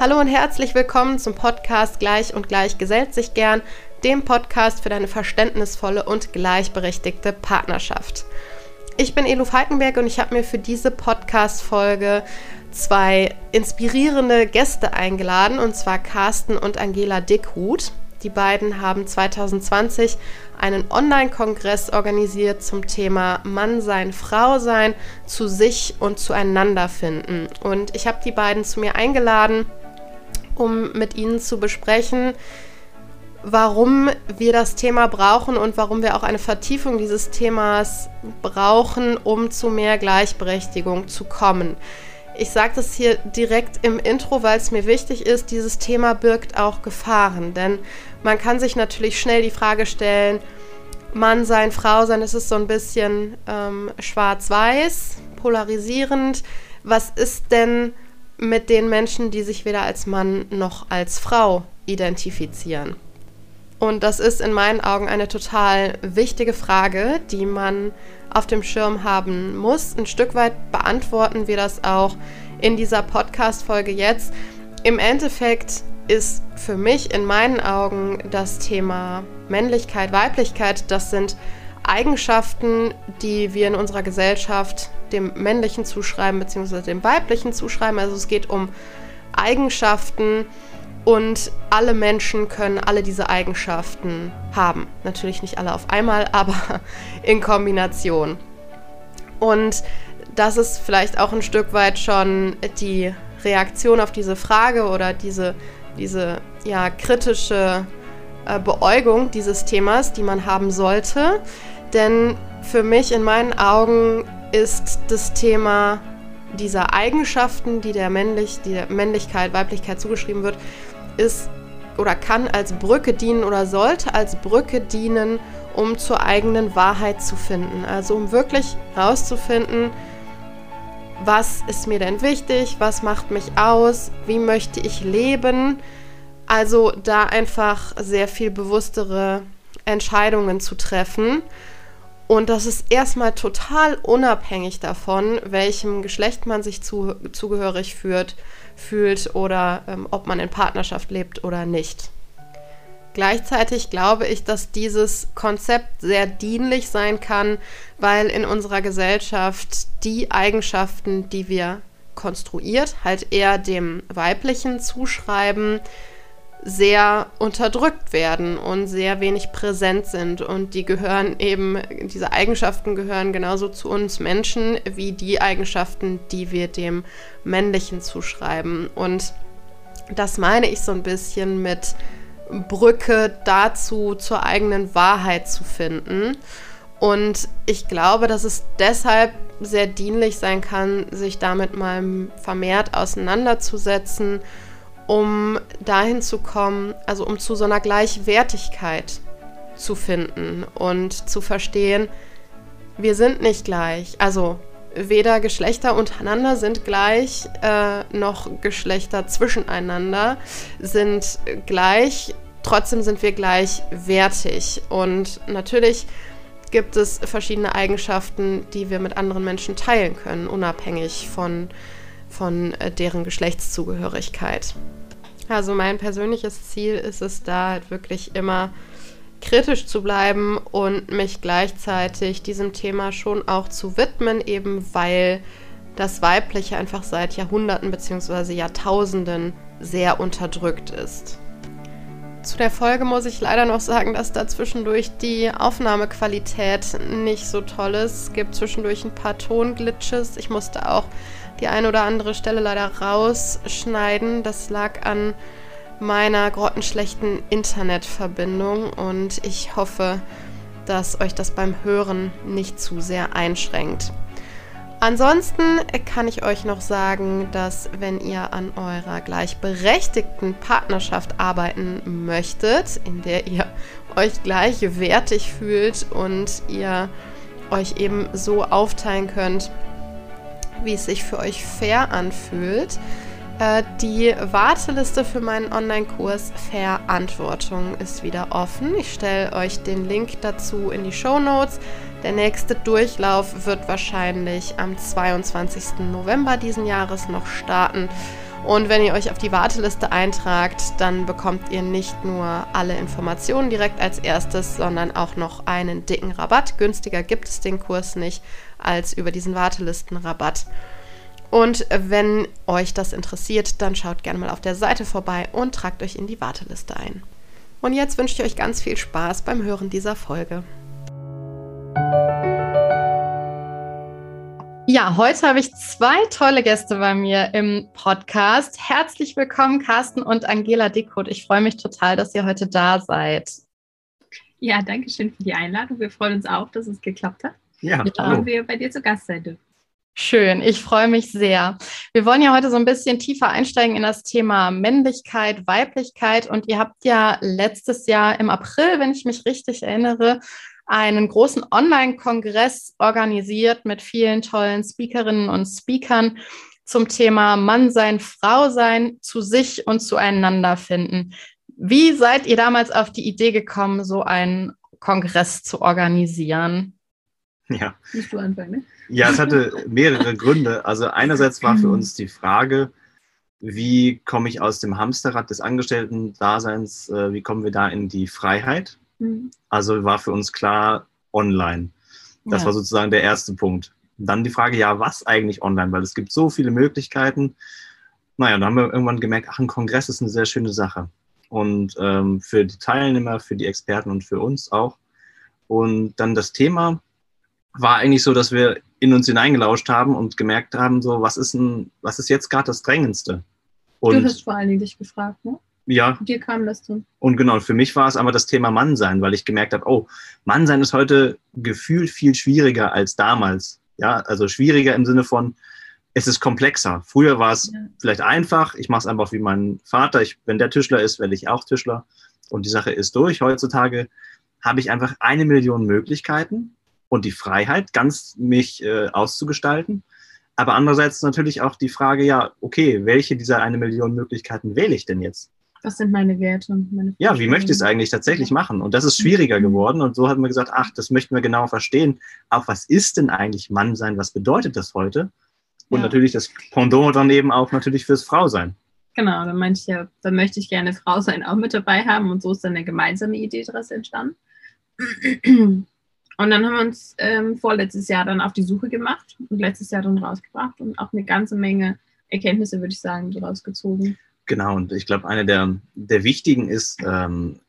Hallo und herzlich willkommen zum Podcast Gleich und Gleich gesellt sich gern, dem Podcast für deine verständnisvolle und gleichberechtigte Partnerschaft. Ich bin Elo Falkenberg und ich habe mir für diese Podcast-Folge zwei inspirierende Gäste eingeladen, und zwar Carsten und Angela Dickhut. Die beiden haben 2020 einen Online-Kongress organisiert zum Thema Mann sein, Frau sein, zu sich und zueinander finden. Und ich habe die beiden zu mir eingeladen, um mit ihnen zu besprechen, warum wir das Thema brauchen und warum wir auch eine Vertiefung dieses Themas brauchen, um zu mehr Gleichberechtigung zu kommen. Ich sage das hier direkt im Intro, weil es mir wichtig ist, dieses Thema birgt auch Gefahren, denn man kann sich natürlich schnell die Frage stellen, Mann sein, Frau sein, das ist so ein bisschen ähm, schwarz-weiß, polarisierend. Was ist denn mit den Menschen, die sich weder als Mann noch als Frau identifizieren? Und das ist in meinen Augen eine total wichtige Frage, die man auf dem Schirm haben muss. Ein Stück weit beantworten wir das auch in dieser Podcast-Folge jetzt. Im Endeffekt ist für mich in meinen Augen das Thema Männlichkeit, Weiblichkeit, das sind Eigenschaften, die wir in unserer Gesellschaft dem männlichen zuschreiben bzw. dem weiblichen zuschreiben. Also es geht um Eigenschaften und alle Menschen können alle diese Eigenschaften haben. Natürlich nicht alle auf einmal, aber in Kombination. Und das ist vielleicht auch ein Stück weit schon die Reaktion auf diese Frage oder diese, diese ja, kritische äh, Beäugung dieses Themas, die man haben sollte. Denn für mich in meinen Augen ist das Thema dieser Eigenschaften, die der, Männlich, die der Männlichkeit, Weiblichkeit zugeschrieben wird, ist oder kann als Brücke dienen oder sollte als Brücke dienen, um zur eigenen Wahrheit zu finden. Also um wirklich herauszufinden, was ist mir denn wichtig, was macht mich aus, wie möchte ich leben. Also da einfach sehr viel bewusstere Entscheidungen zu treffen. Und das ist erstmal total unabhängig davon, welchem Geschlecht man sich zu, zugehörig führt, fühlt oder ähm, ob man in Partnerschaft lebt oder nicht. Gleichzeitig glaube ich, dass dieses Konzept sehr dienlich sein kann, weil in unserer Gesellschaft die Eigenschaften, die wir konstruiert, halt eher dem Weiblichen zuschreiben, sehr unterdrückt werden und sehr wenig präsent sind. Und die gehören eben, diese Eigenschaften gehören genauso zu uns Menschen wie die Eigenschaften, die wir dem Männlichen zuschreiben. Und das meine ich so ein bisschen mit Brücke dazu, zur eigenen Wahrheit zu finden. Und ich glaube, dass es deshalb sehr dienlich sein kann, sich damit mal vermehrt auseinanderzusetzen um dahin zu kommen, also um zu so einer Gleichwertigkeit zu finden und zu verstehen, wir sind nicht gleich. Also weder Geschlechter untereinander sind gleich, äh, noch Geschlechter zwischeneinander sind gleich. Trotzdem sind wir gleichwertig. Und natürlich gibt es verschiedene Eigenschaften, die wir mit anderen Menschen teilen können, unabhängig von, von äh, deren Geschlechtszugehörigkeit. Also mein persönliches Ziel ist es da halt wirklich immer kritisch zu bleiben und mich gleichzeitig diesem Thema schon auch zu widmen, eben weil das Weibliche einfach seit Jahrhunderten bzw. Jahrtausenden sehr unterdrückt ist. Zu der Folge muss ich leider noch sagen, dass da zwischendurch die Aufnahmequalität nicht so toll ist. Es gibt zwischendurch ein paar Tonglitches. Ich musste auch die eine oder andere Stelle leider rausschneiden. Das lag an meiner grottenschlechten Internetverbindung und ich hoffe, dass euch das beim Hören nicht zu sehr einschränkt. Ansonsten kann ich euch noch sagen, dass wenn ihr an eurer gleichberechtigten Partnerschaft arbeiten möchtet, in der ihr euch gleichwertig fühlt und ihr euch eben so aufteilen könnt, wie es sich für euch fair anfühlt. Äh, die Warteliste für meinen Online-Kurs Verantwortung ist wieder offen. Ich stelle euch den Link dazu in die Show Notes. Der nächste Durchlauf wird wahrscheinlich am 22. November diesen Jahres noch starten. Und wenn ihr euch auf die Warteliste eintragt, dann bekommt ihr nicht nur alle Informationen direkt als erstes, sondern auch noch einen dicken Rabatt. Günstiger gibt es den Kurs nicht als über diesen Wartelistenrabatt. Und wenn euch das interessiert, dann schaut gerne mal auf der Seite vorbei und tragt euch in die Warteliste ein. Und jetzt wünsche ich euch ganz viel Spaß beim Hören dieser Folge. Ja, heute habe ich zwei tolle Gäste bei mir im Podcast. Herzlich willkommen, Carsten und Angela Dickhut. Ich freue mich total, dass ihr heute da seid. Ja, danke schön für die Einladung. Wir freuen uns auch, dass es geklappt hat. Ja, und wir bei dir zu Gast sein dürfen. Schön, ich freue mich sehr. Wir wollen ja heute so ein bisschen tiefer einsteigen in das Thema Männlichkeit, Weiblichkeit. Und ihr habt ja letztes Jahr im April, wenn ich mich richtig erinnere, einen großen Online-Kongress organisiert mit vielen tollen Speakerinnen und Speakern zum Thema Mann sein, Frau sein, zu sich und zueinander finden. Wie seid ihr damals auf die Idee gekommen, so einen Kongress zu organisieren? Ja. Musst du anfangen, ne? Ja, es hatte mehrere Gründe. Also einerseits war für uns die Frage, wie komme ich aus dem Hamsterrad des Angestellten-Daseins, äh, wie kommen wir da in die Freiheit? Mhm. Also war für uns klar online. Das ja. war sozusagen der erste Punkt. dann die Frage, ja, was eigentlich online? Weil es gibt so viele Möglichkeiten. Naja, dann haben wir irgendwann gemerkt, ach, ein Kongress ist eine sehr schöne Sache. Und ähm, für die Teilnehmer, für die Experten und für uns auch. Und dann das Thema, war eigentlich so, dass wir in uns hineingelauscht haben und gemerkt haben, so, was ist denn, was ist jetzt gerade das Drängendste? Und du hast vor allen Dingen dich gefragt, ne? Ja. Dir kam das dann. Und genau, für mich war es aber das Thema Mannsein, weil ich gemerkt habe, oh, Mannsein ist heute gefühlt viel schwieriger als damals. Ja, also schwieriger im Sinne von, es ist komplexer. Früher war es ja. vielleicht einfach, ich mache es einfach wie mein Vater, ich, wenn der Tischler ist, werde ich auch Tischler und die Sache ist durch. Heutzutage habe ich einfach eine Million Möglichkeiten und die Freiheit, ganz mich äh, auszugestalten. Aber andererseits natürlich auch die Frage, ja, okay, welche dieser eine Million Möglichkeiten wähle ich denn jetzt? Was sind meine Werte? Meine ja, wie möchte ich es eigentlich tatsächlich machen? Und das ist schwieriger mhm. geworden. Und so haben wir gesagt, ach, das möchten wir genau verstehen. Auch was ist denn eigentlich Mannsein? Was bedeutet das heute? Und ja. natürlich das Pendant dann eben auch natürlich fürs Frausein. Genau, dann meinte ich ja, dann möchte ich gerne Frau sein auch mit dabei haben. Und so ist dann eine gemeinsame Idee daraus entstanden. Und dann haben wir uns ähm, vorletztes Jahr dann auf die Suche gemacht und letztes Jahr dann rausgebracht und auch eine ganze Menge Erkenntnisse, würde ich sagen, daraus gezogen. Genau, und ich glaube, eine der, der wichtigen ist, ähm,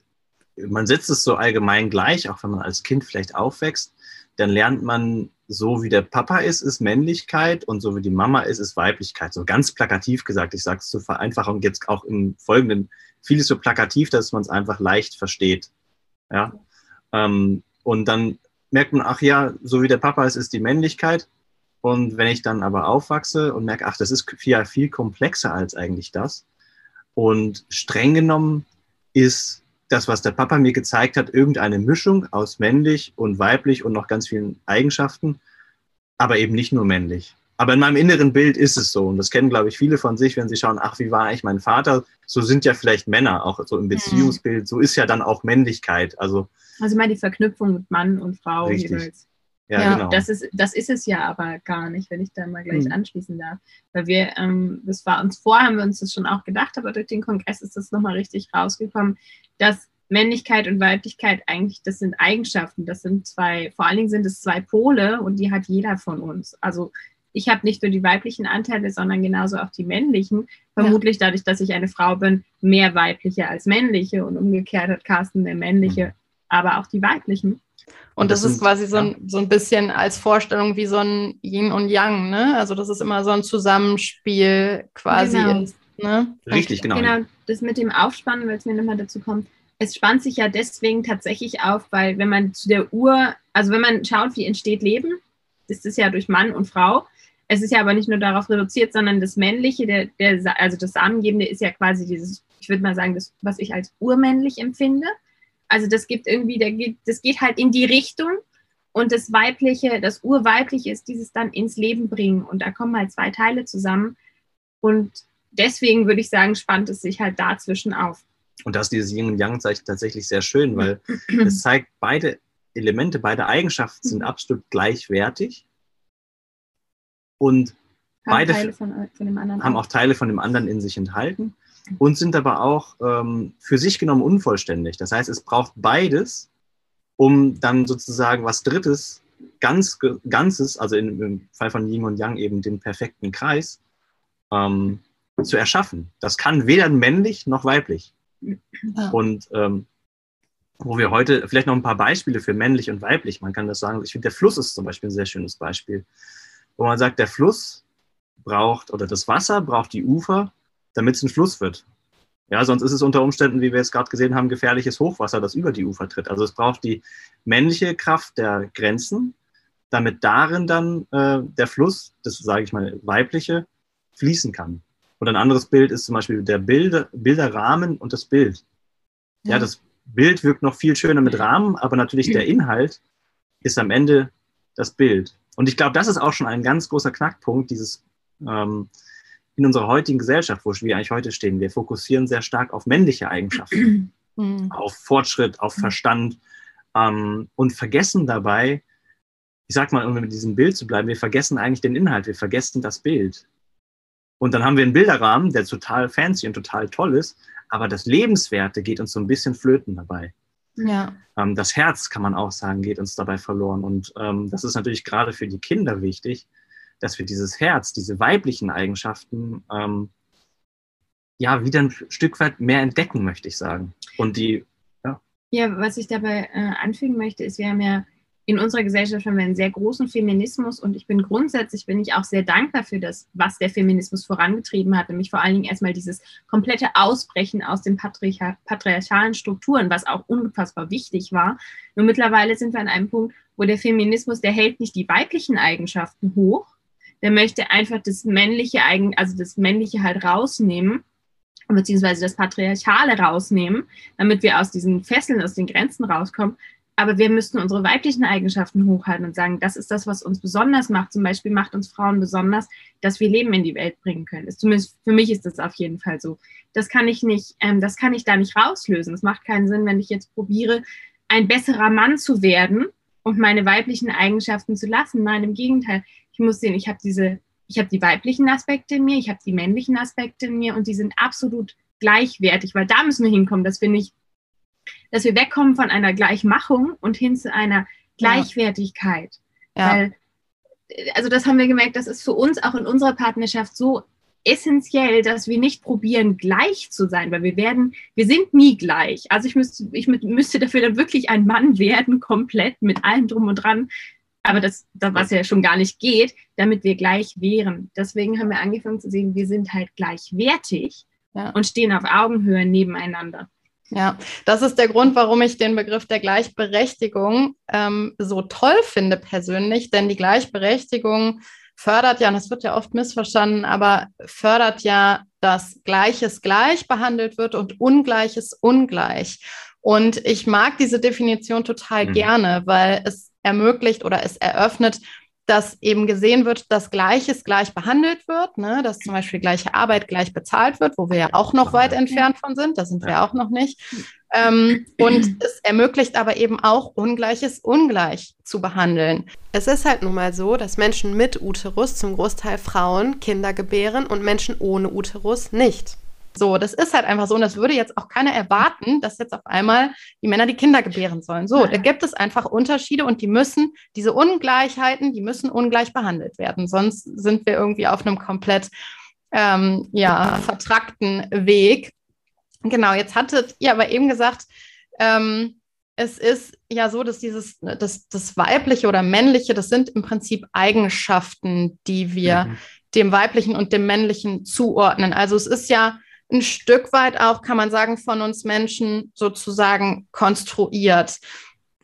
man setzt es so allgemein gleich, auch wenn man als Kind vielleicht aufwächst, dann lernt man, so wie der Papa ist, ist Männlichkeit und so wie die Mama ist, ist Weiblichkeit. So ganz plakativ gesagt, ich sage es zur Vereinfachung jetzt auch im Folgenden, vieles so plakativ, dass man es einfach leicht versteht. Ja. Ähm, und dann merkt man, ach ja, so wie der Papa ist, ist die Männlichkeit. Und wenn ich dann aber aufwachse und merke, ach, das ist viel, viel komplexer als eigentlich das. Und streng genommen ist das, was der Papa mir gezeigt hat, irgendeine Mischung aus männlich und weiblich und noch ganz vielen Eigenschaften, aber eben nicht nur männlich. Aber in meinem inneren Bild ist es so. Und das kennen, glaube ich, viele von sich, wenn sie schauen, ach, wie war eigentlich mein Vater? So sind ja vielleicht Männer auch so im mhm. Beziehungsbild. So ist ja dann auch Männlichkeit. Also also mal die Verknüpfung mit Mann und Frau Richtig. jeweils. Ja, ja genau. das, ist, das ist es ja aber gar nicht, wenn ich da mal gleich mhm. anschließen darf. Weil wir, ähm, das war uns vor, haben wir uns das schon auch gedacht, aber durch den Kongress ist das nochmal richtig rausgekommen, dass Männlichkeit und Weiblichkeit eigentlich, das sind Eigenschaften, das sind zwei, vor allen Dingen sind es zwei Pole und die hat jeder von uns. Also ich habe nicht nur die weiblichen Anteile, sondern genauso auch die männlichen. Vermutlich ja. dadurch, dass ich eine Frau bin, mehr weibliche als männliche und umgekehrt hat Carsten mehr männliche mhm aber auch die weiblichen. Und das, das ist quasi so ein, so ein bisschen als Vorstellung wie so ein Yin und Yang, ne? Also dass es immer so ein Zusammenspiel quasi genau. ist. Ne? Richtig, genau. Genau, das mit dem Aufspannen, weil es mir nochmal dazu kommt, es spannt sich ja deswegen tatsächlich auf, weil wenn man zu der Uhr, also wenn man schaut, wie entsteht Leben, ist es ja durch Mann und Frau. Es ist ja aber nicht nur darauf reduziert, sondern das Männliche, der, der, also das Samengebende ist ja quasi dieses, ich würde mal sagen, das, was ich als urmännlich empfinde. Also das gibt irgendwie, das geht halt in die Richtung und das Weibliche, das Urweibliche ist dieses dann ins Leben bringen. Und da kommen halt zwei Teile zusammen. Und deswegen würde ich sagen, spannt es sich halt dazwischen auf. Und das ist dieses Yin und Yang Zeichen tatsächlich sehr schön, weil es zeigt, beide Elemente, beide Eigenschaften sind absolut gleichwertig. Und Beide Teile von, von dem anderen haben auch Teile von dem anderen in sich enthalten und sind aber auch ähm, für sich genommen unvollständig. Das heißt, es braucht beides, um dann sozusagen was Drittes, ganz, Ganzes, also in, im Fall von Yin und Yang eben den perfekten Kreis, ähm, zu erschaffen. Das kann weder männlich noch weiblich. Ja. Und ähm, wo wir heute vielleicht noch ein paar Beispiele für männlich und weiblich, man kann das sagen, ich finde, der Fluss ist zum Beispiel ein sehr schönes Beispiel, wo man sagt, der Fluss braucht oder das Wasser braucht die Ufer, damit es ein Fluss wird. Ja, sonst ist es unter Umständen, wie wir es gerade gesehen haben, gefährliches Hochwasser, das über die Ufer tritt. Also es braucht die männliche Kraft der Grenzen, damit darin dann äh, der Fluss, das sage ich mal weibliche, fließen kann. Und ein anderes Bild ist zum Beispiel der Bilder, Bilderrahmen und das Bild. Ja. ja, das Bild wirkt noch viel schöner mit Rahmen, aber natürlich der Inhalt ist am Ende das Bild. Und ich glaube, das ist auch schon ein ganz großer Knackpunkt, dieses ähm, in unserer heutigen Gesellschaft, wo wir eigentlich heute stehen. Wir fokussieren sehr stark auf männliche Eigenschaften, mhm. auf Fortschritt, auf Verstand ähm, und vergessen dabei, ich sag mal, um mit diesem Bild zu bleiben, wir vergessen eigentlich den Inhalt, wir vergessen das Bild. Und dann haben wir einen Bilderrahmen, der total fancy und total toll ist, aber das Lebenswerte geht uns so ein bisschen flöten dabei. Ja. Ähm, das Herz, kann man auch sagen, geht uns dabei verloren. Und ähm, das ist natürlich gerade für die Kinder wichtig, dass wir dieses Herz, diese weiblichen Eigenschaften, ähm, ja, wieder ein Stück weit mehr entdecken, möchte ich sagen. Und die, ja. Ja, was ich dabei äh, anfügen möchte, ist, wir haben ja in unserer Gesellschaft wir einen sehr großen Feminismus und ich bin grundsätzlich, bin ich auch sehr dankbar für das, was der Feminismus vorangetrieben hat, nämlich vor allen Dingen erstmal dieses komplette Ausbrechen aus den patriarch patriarchalen Strukturen, was auch unfassbar wichtig war. Nur mittlerweile sind wir an einem Punkt, wo der Feminismus, der hält nicht die weiblichen Eigenschaften hoch, der möchte einfach das männliche Eigen, also das männliche halt rausnehmen, beziehungsweise das Patriarchale rausnehmen, damit wir aus diesen Fesseln, aus den Grenzen rauskommen. Aber wir müssten unsere weiblichen Eigenschaften hochhalten und sagen, das ist das, was uns besonders macht. Zum Beispiel macht uns Frauen besonders, dass wir Leben in die Welt bringen können. Ist zumindest für mich ist das auf jeden Fall so. Das kann ich nicht, ähm, das kann ich da nicht rauslösen. Es macht keinen Sinn, wenn ich jetzt probiere, ein besserer Mann zu werden und meine weiblichen Eigenschaften zu lassen. Nein, im Gegenteil ich muss sehen, ich habe diese, ich habe die weiblichen Aspekte in mir, ich habe die männlichen Aspekte in mir und die sind absolut gleichwertig, weil da müssen wir hinkommen, dass wir nicht, dass wir wegkommen von einer Gleichmachung und hin zu einer Gleichwertigkeit. Ja. Weil, also das haben wir gemerkt, das ist für uns auch in unserer Partnerschaft so essentiell, dass wir nicht probieren, gleich zu sein, weil wir werden, wir sind nie gleich. Also ich müsste, ich müsste dafür dann wirklich ein Mann werden, komplett mit allem drum und dran, aber das, das, was ja schon gar nicht geht, damit wir gleich wären. Deswegen haben wir angefangen zu sehen, wir sind halt gleichwertig ja. und stehen auf Augenhöhe nebeneinander. Ja, das ist der Grund, warum ich den Begriff der Gleichberechtigung ähm, so toll finde persönlich, denn die Gleichberechtigung fördert ja, und das wird ja oft missverstanden, aber fördert ja, dass Gleiches gleich behandelt wird und Ungleiches ungleich. Und ich mag diese Definition total mhm. gerne, weil es ermöglicht oder es eröffnet, dass eben gesehen wird, dass Gleiches gleich behandelt wird, ne? dass zum Beispiel gleiche Arbeit gleich bezahlt wird, wo wir ja auch noch weit entfernt von sind, da sind wir auch noch nicht. Ähm, und es ermöglicht aber eben auch Ungleiches ungleich zu behandeln. Es ist halt nun mal so, dass Menschen mit Uterus, zum Großteil Frauen, Kinder gebären und Menschen ohne Uterus nicht. So, das ist halt einfach so. Und das würde jetzt auch keiner erwarten, dass jetzt auf einmal die Männer die Kinder gebären sollen. So, da gibt es einfach Unterschiede und die müssen, diese Ungleichheiten, die müssen ungleich behandelt werden. Sonst sind wir irgendwie auf einem komplett ähm, ja, vertrackten Weg. Genau, jetzt hattet ihr aber eben gesagt, ähm, es ist ja so, dass dieses, das, das weibliche oder männliche, das sind im Prinzip Eigenschaften, die wir mhm. dem weiblichen und dem männlichen zuordnen. Also es ist ja ein Stück weit auch, kann man sagen, von uns Menschen sozusagen konstruiert.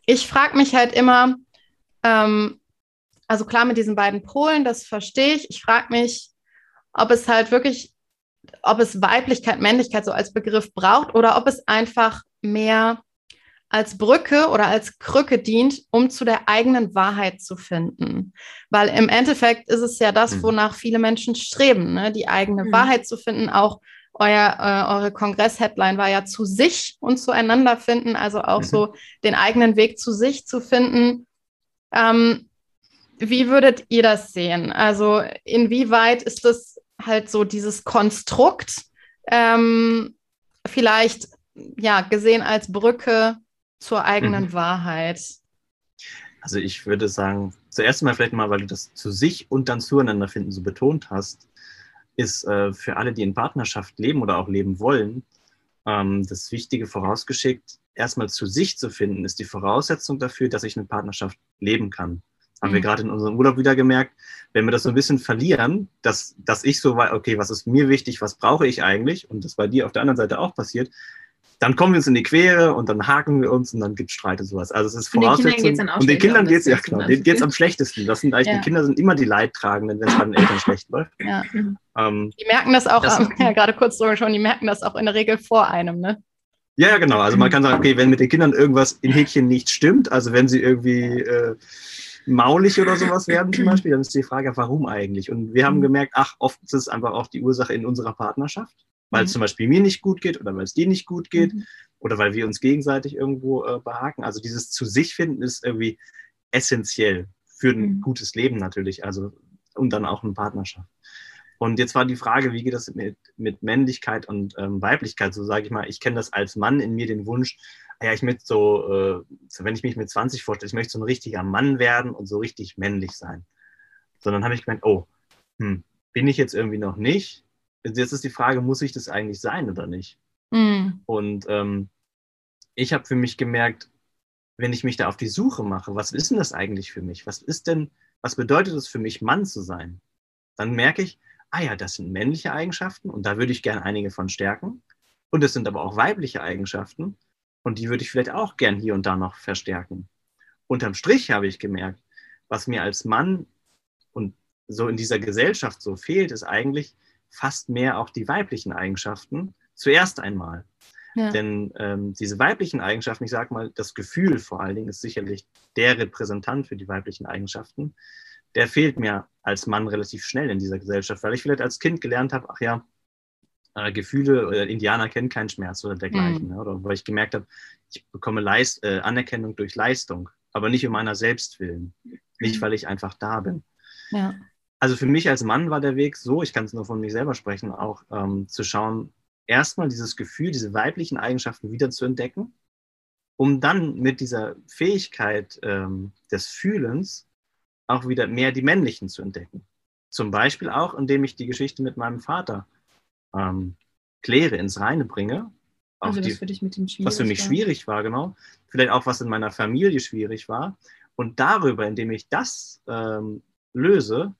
Ich frage mich halt immer, ähm, also klar mit diesen beiden Polen, das verstehe ich. Ich frage mich, ob es halt wirklich, ob es Weiblichkeit, Männlichkeit so als Begriff braucht oder ob es einfach mehr als Brücke oder als Krücke dient, um zu der eigenen Wahrheit zu finden. Weil im Endeffekt ist es ja das, mhm. wonach viele Menschen streben, ne? die eigene mhm. Wahrheit zu finden, auch euer, äh, eure Kongress-Headline war ja zu sich und zueinander finden, also auch mhm. so den eigenen Weg zu sich zu finden. Ähm, wie würdet ihr das sehen? Also inwieweit ist das halt so dieses Konstrukt ähm, vielleicht ja gesehen als Brücke zur eigenen mhm. Wahrheit? Also ich würde sagen, zuerst mal vielleicht mal, weil du das zu sich und dann zueinander finden so betont hast, ist äh, für alle, die in Partnerschaft leben oder auch leben wollen, ähm, das Wichtige vorausgeschickt, erstmal zu sich zu finden, ist die Voraussetzung dafür, dass ich eine Partnerschaft leben kann. Haben mhm. wir gerade in unserem Urlaub wieder gemerkt, wenn wir das so ein bisschen verlieren, dass, dass ich so weiß, okay, was ist mir wichtig, was brauche ich eigentlich, und das bei dir auf der anderen Seite auch passiert, dann kommen wir uns in die Quere und dann haken wir uns und dann gibt es Streit und sowas. Also es ist Voraussetzung. Und den Kindern geht es ja genau, denen geht es am schlechtesten. Das sind eigentlich, ja. die Kinder sind immer die Leidtragenden, wenn es bei den Eltern schlecht läuft. Ja. Ähm, die merken das auch, das, ja, gerade kurz so schon, die merken das auch in der Regel vor einem, ne? Ja, ja, genau. Also man kann sagen, okay, wenn mit den Kindern irgendwas in Häkchen nicht stimmt, also wenn sie irgendwie äh, maulig oder sowas werden zum Beispiel, dann ist die Frage, warum eigentlich? Und wir haben mhm. gemerkt, ach, oft ist es einfach auch die Ursache in unserer Partnerschaft weil mhm. es zum Beispiel mir nicht gut geht oder weil es dir nicht gut geht mhm. oder weil wir uns gegenseitig irgendwo äh, behaken. Also dieses zu sich finden ist irgendwie essentiell für ein mhm. gutes Leben natürlich, also und dann auch eine Partnerschaft. Und jetzt war die Frage, wie geht das mit, mit Männlichkeit und ähm, Weiblichkeit? So sage ich mal, ich kenne das als Mann in mir den Wunsch, ja, ich möchte so, äh, so, wenn ich mich mit 20 vorstelle, ich möchte so ein richtiger Mann werden und so richtig männlich sein. Sondern habe ich gemeint, oh, hm, bin ich jetzt irgendwie noch nicht, jetzt ist die Frage, muss ich das eigentlich sein oder nicht? Mhm. Und ähm, ich habe für mich gemerkt, wenn ich mich da auf die Suche mache, was ist denn das eigentlich für mich? Was ist denn, was bedeutet es für mich, Mann zu sein? Dann merke ich, ah ja, das sind männliche Eigenschaften und da würde ich gerne einige von stärken. Und es sind aber auch weibliche Eigenschaften und die würde ich vielleicht auch gern hier und da noch verstärken. Unterm Strich habe ich gemerkt, was mir als Mann und so in dieser Gesellschaft so fehlt, ist eigentlich, fast mehr auch die weiblichen Eigenschaften zuerst einmal. Ja. Denn ähm, diese weiblichen Eigenschaften, ich sage mal, das Gefühl vor allen Dingen ist sicherlich der Repräsentant für die weiblichen Eigenschaften. Der fehlt mir als Mann relativ schnell in dieser Gesellschaft, weil ich vielleicht als Kind gelernt habe, ach ja, äh, Gefühle oder Indianer kennen keinen Schmerz oder dergleichen. Mhm. Oder weil ich gemerkt habe, ich bekomme Leist, äh, Anerkennung durch Leistung, aber nicht um meiner selbst willen. Nicht, mhm. weil ich einfach da bin. Ja also für mich als Mann war der Weg so, ich kann es nur von mir selber sprechen, auch ähm, zu schauen, erstmal dieses Gefühl, diese weiblichen Eigenschaften wieder zu entdecken, um dann mit dieser Fähigkeit ähm, des Fühlens auch wieder mehr die männlichen zu entdecken. Zum Beispiel auch, indem ich die Geschichte mit meinem Vater ähm, kläre, ins Reine bringe. Also die, was für dich mit dem schwierig Was für mich war. schwierig war, genau. Vielleicht auch, was in meiner Familie schwierig war. Und darüber, indem ich das ähm, löse,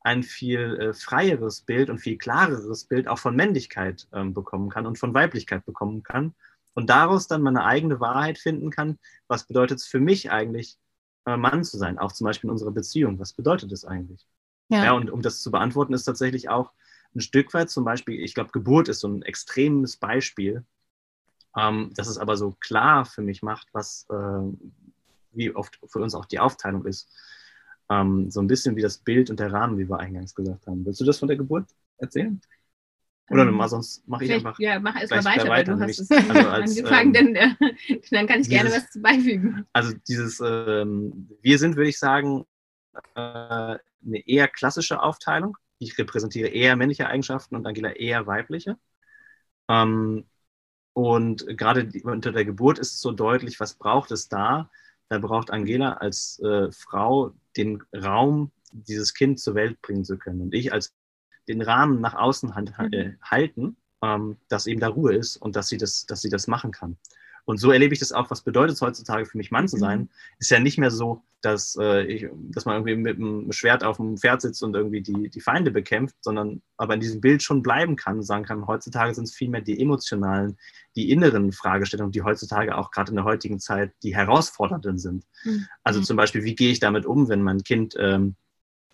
ein viel äh, freieres Bild und viel klareres Bild auch von Männlichkeit ähm, bekommen kann und von Weiblichkeit bekommen kann und daraus dann meine eigene Wahrheit finden kann, was bedeutet es für mich eigentlich, äh, Mann zu sein, auch zum Beispiel in unserer Beziehung, was bedeutet es eigentlich? Ja. ja, und um das zu beantworten, ist tatsächlich auch ein Stück weit zum Beispiel, ich glaube, Geburt ist so ein extremes Beispiel, ähm, dass es aber so klar für mich macht, was, äh, wie oft für uns auch die Aufteilung ist. Ähm, so ein bisschen wie das Bild und der Rahmen, wie wir eingangs gesagt haben. Willst du das von der Geburt erzählen? Oder ähm, mal, sonst mache ich einfach. Ja, mach erst mal weiter, weiter, du hast es also als, angefangen, ähm, denn, äh, dann kann ich dieses, gerne was beifügen. Also dieses ähm, Wir sind, würde ich sagen, äh, eine eher klassische Aufteilung. Ich repräsentiere eher männliche Eigenschaften und Angela eher weibliche. Ähm, und gerade unter der Geburt ist so deutlich, was braucht es da? Da braucht Angela als äh, Frau den Raum, dieses Kind zur Welt bringen zu können. Und ich als den Rahmen nach außen äh, halten, ähm, dass eben da Ruhe ist und dass sie das, dass sie das machen kann. Und so erlebe ich das auch, was bedeutet es heutzutage für mich, Mann zu sein. Mhm. Ist ja nicht mehr so, dass, äh, ich, dass man irgendwie mit einem Schwert auf dem Pferd sitzt und irgendwie die, die Feinde bekämpft, sondern aber in diesem Bild schon bleiben kann und sagen kann, heutzutage sind es vielmehr die emotionalen, die inneren Fragestellungen, die heutzutage auch gerade in der heutigen Zeit die herausfordernden sind. Mhm. Also zum Beispiel, wie gehe ich damit um, wenn mein Kind ähm,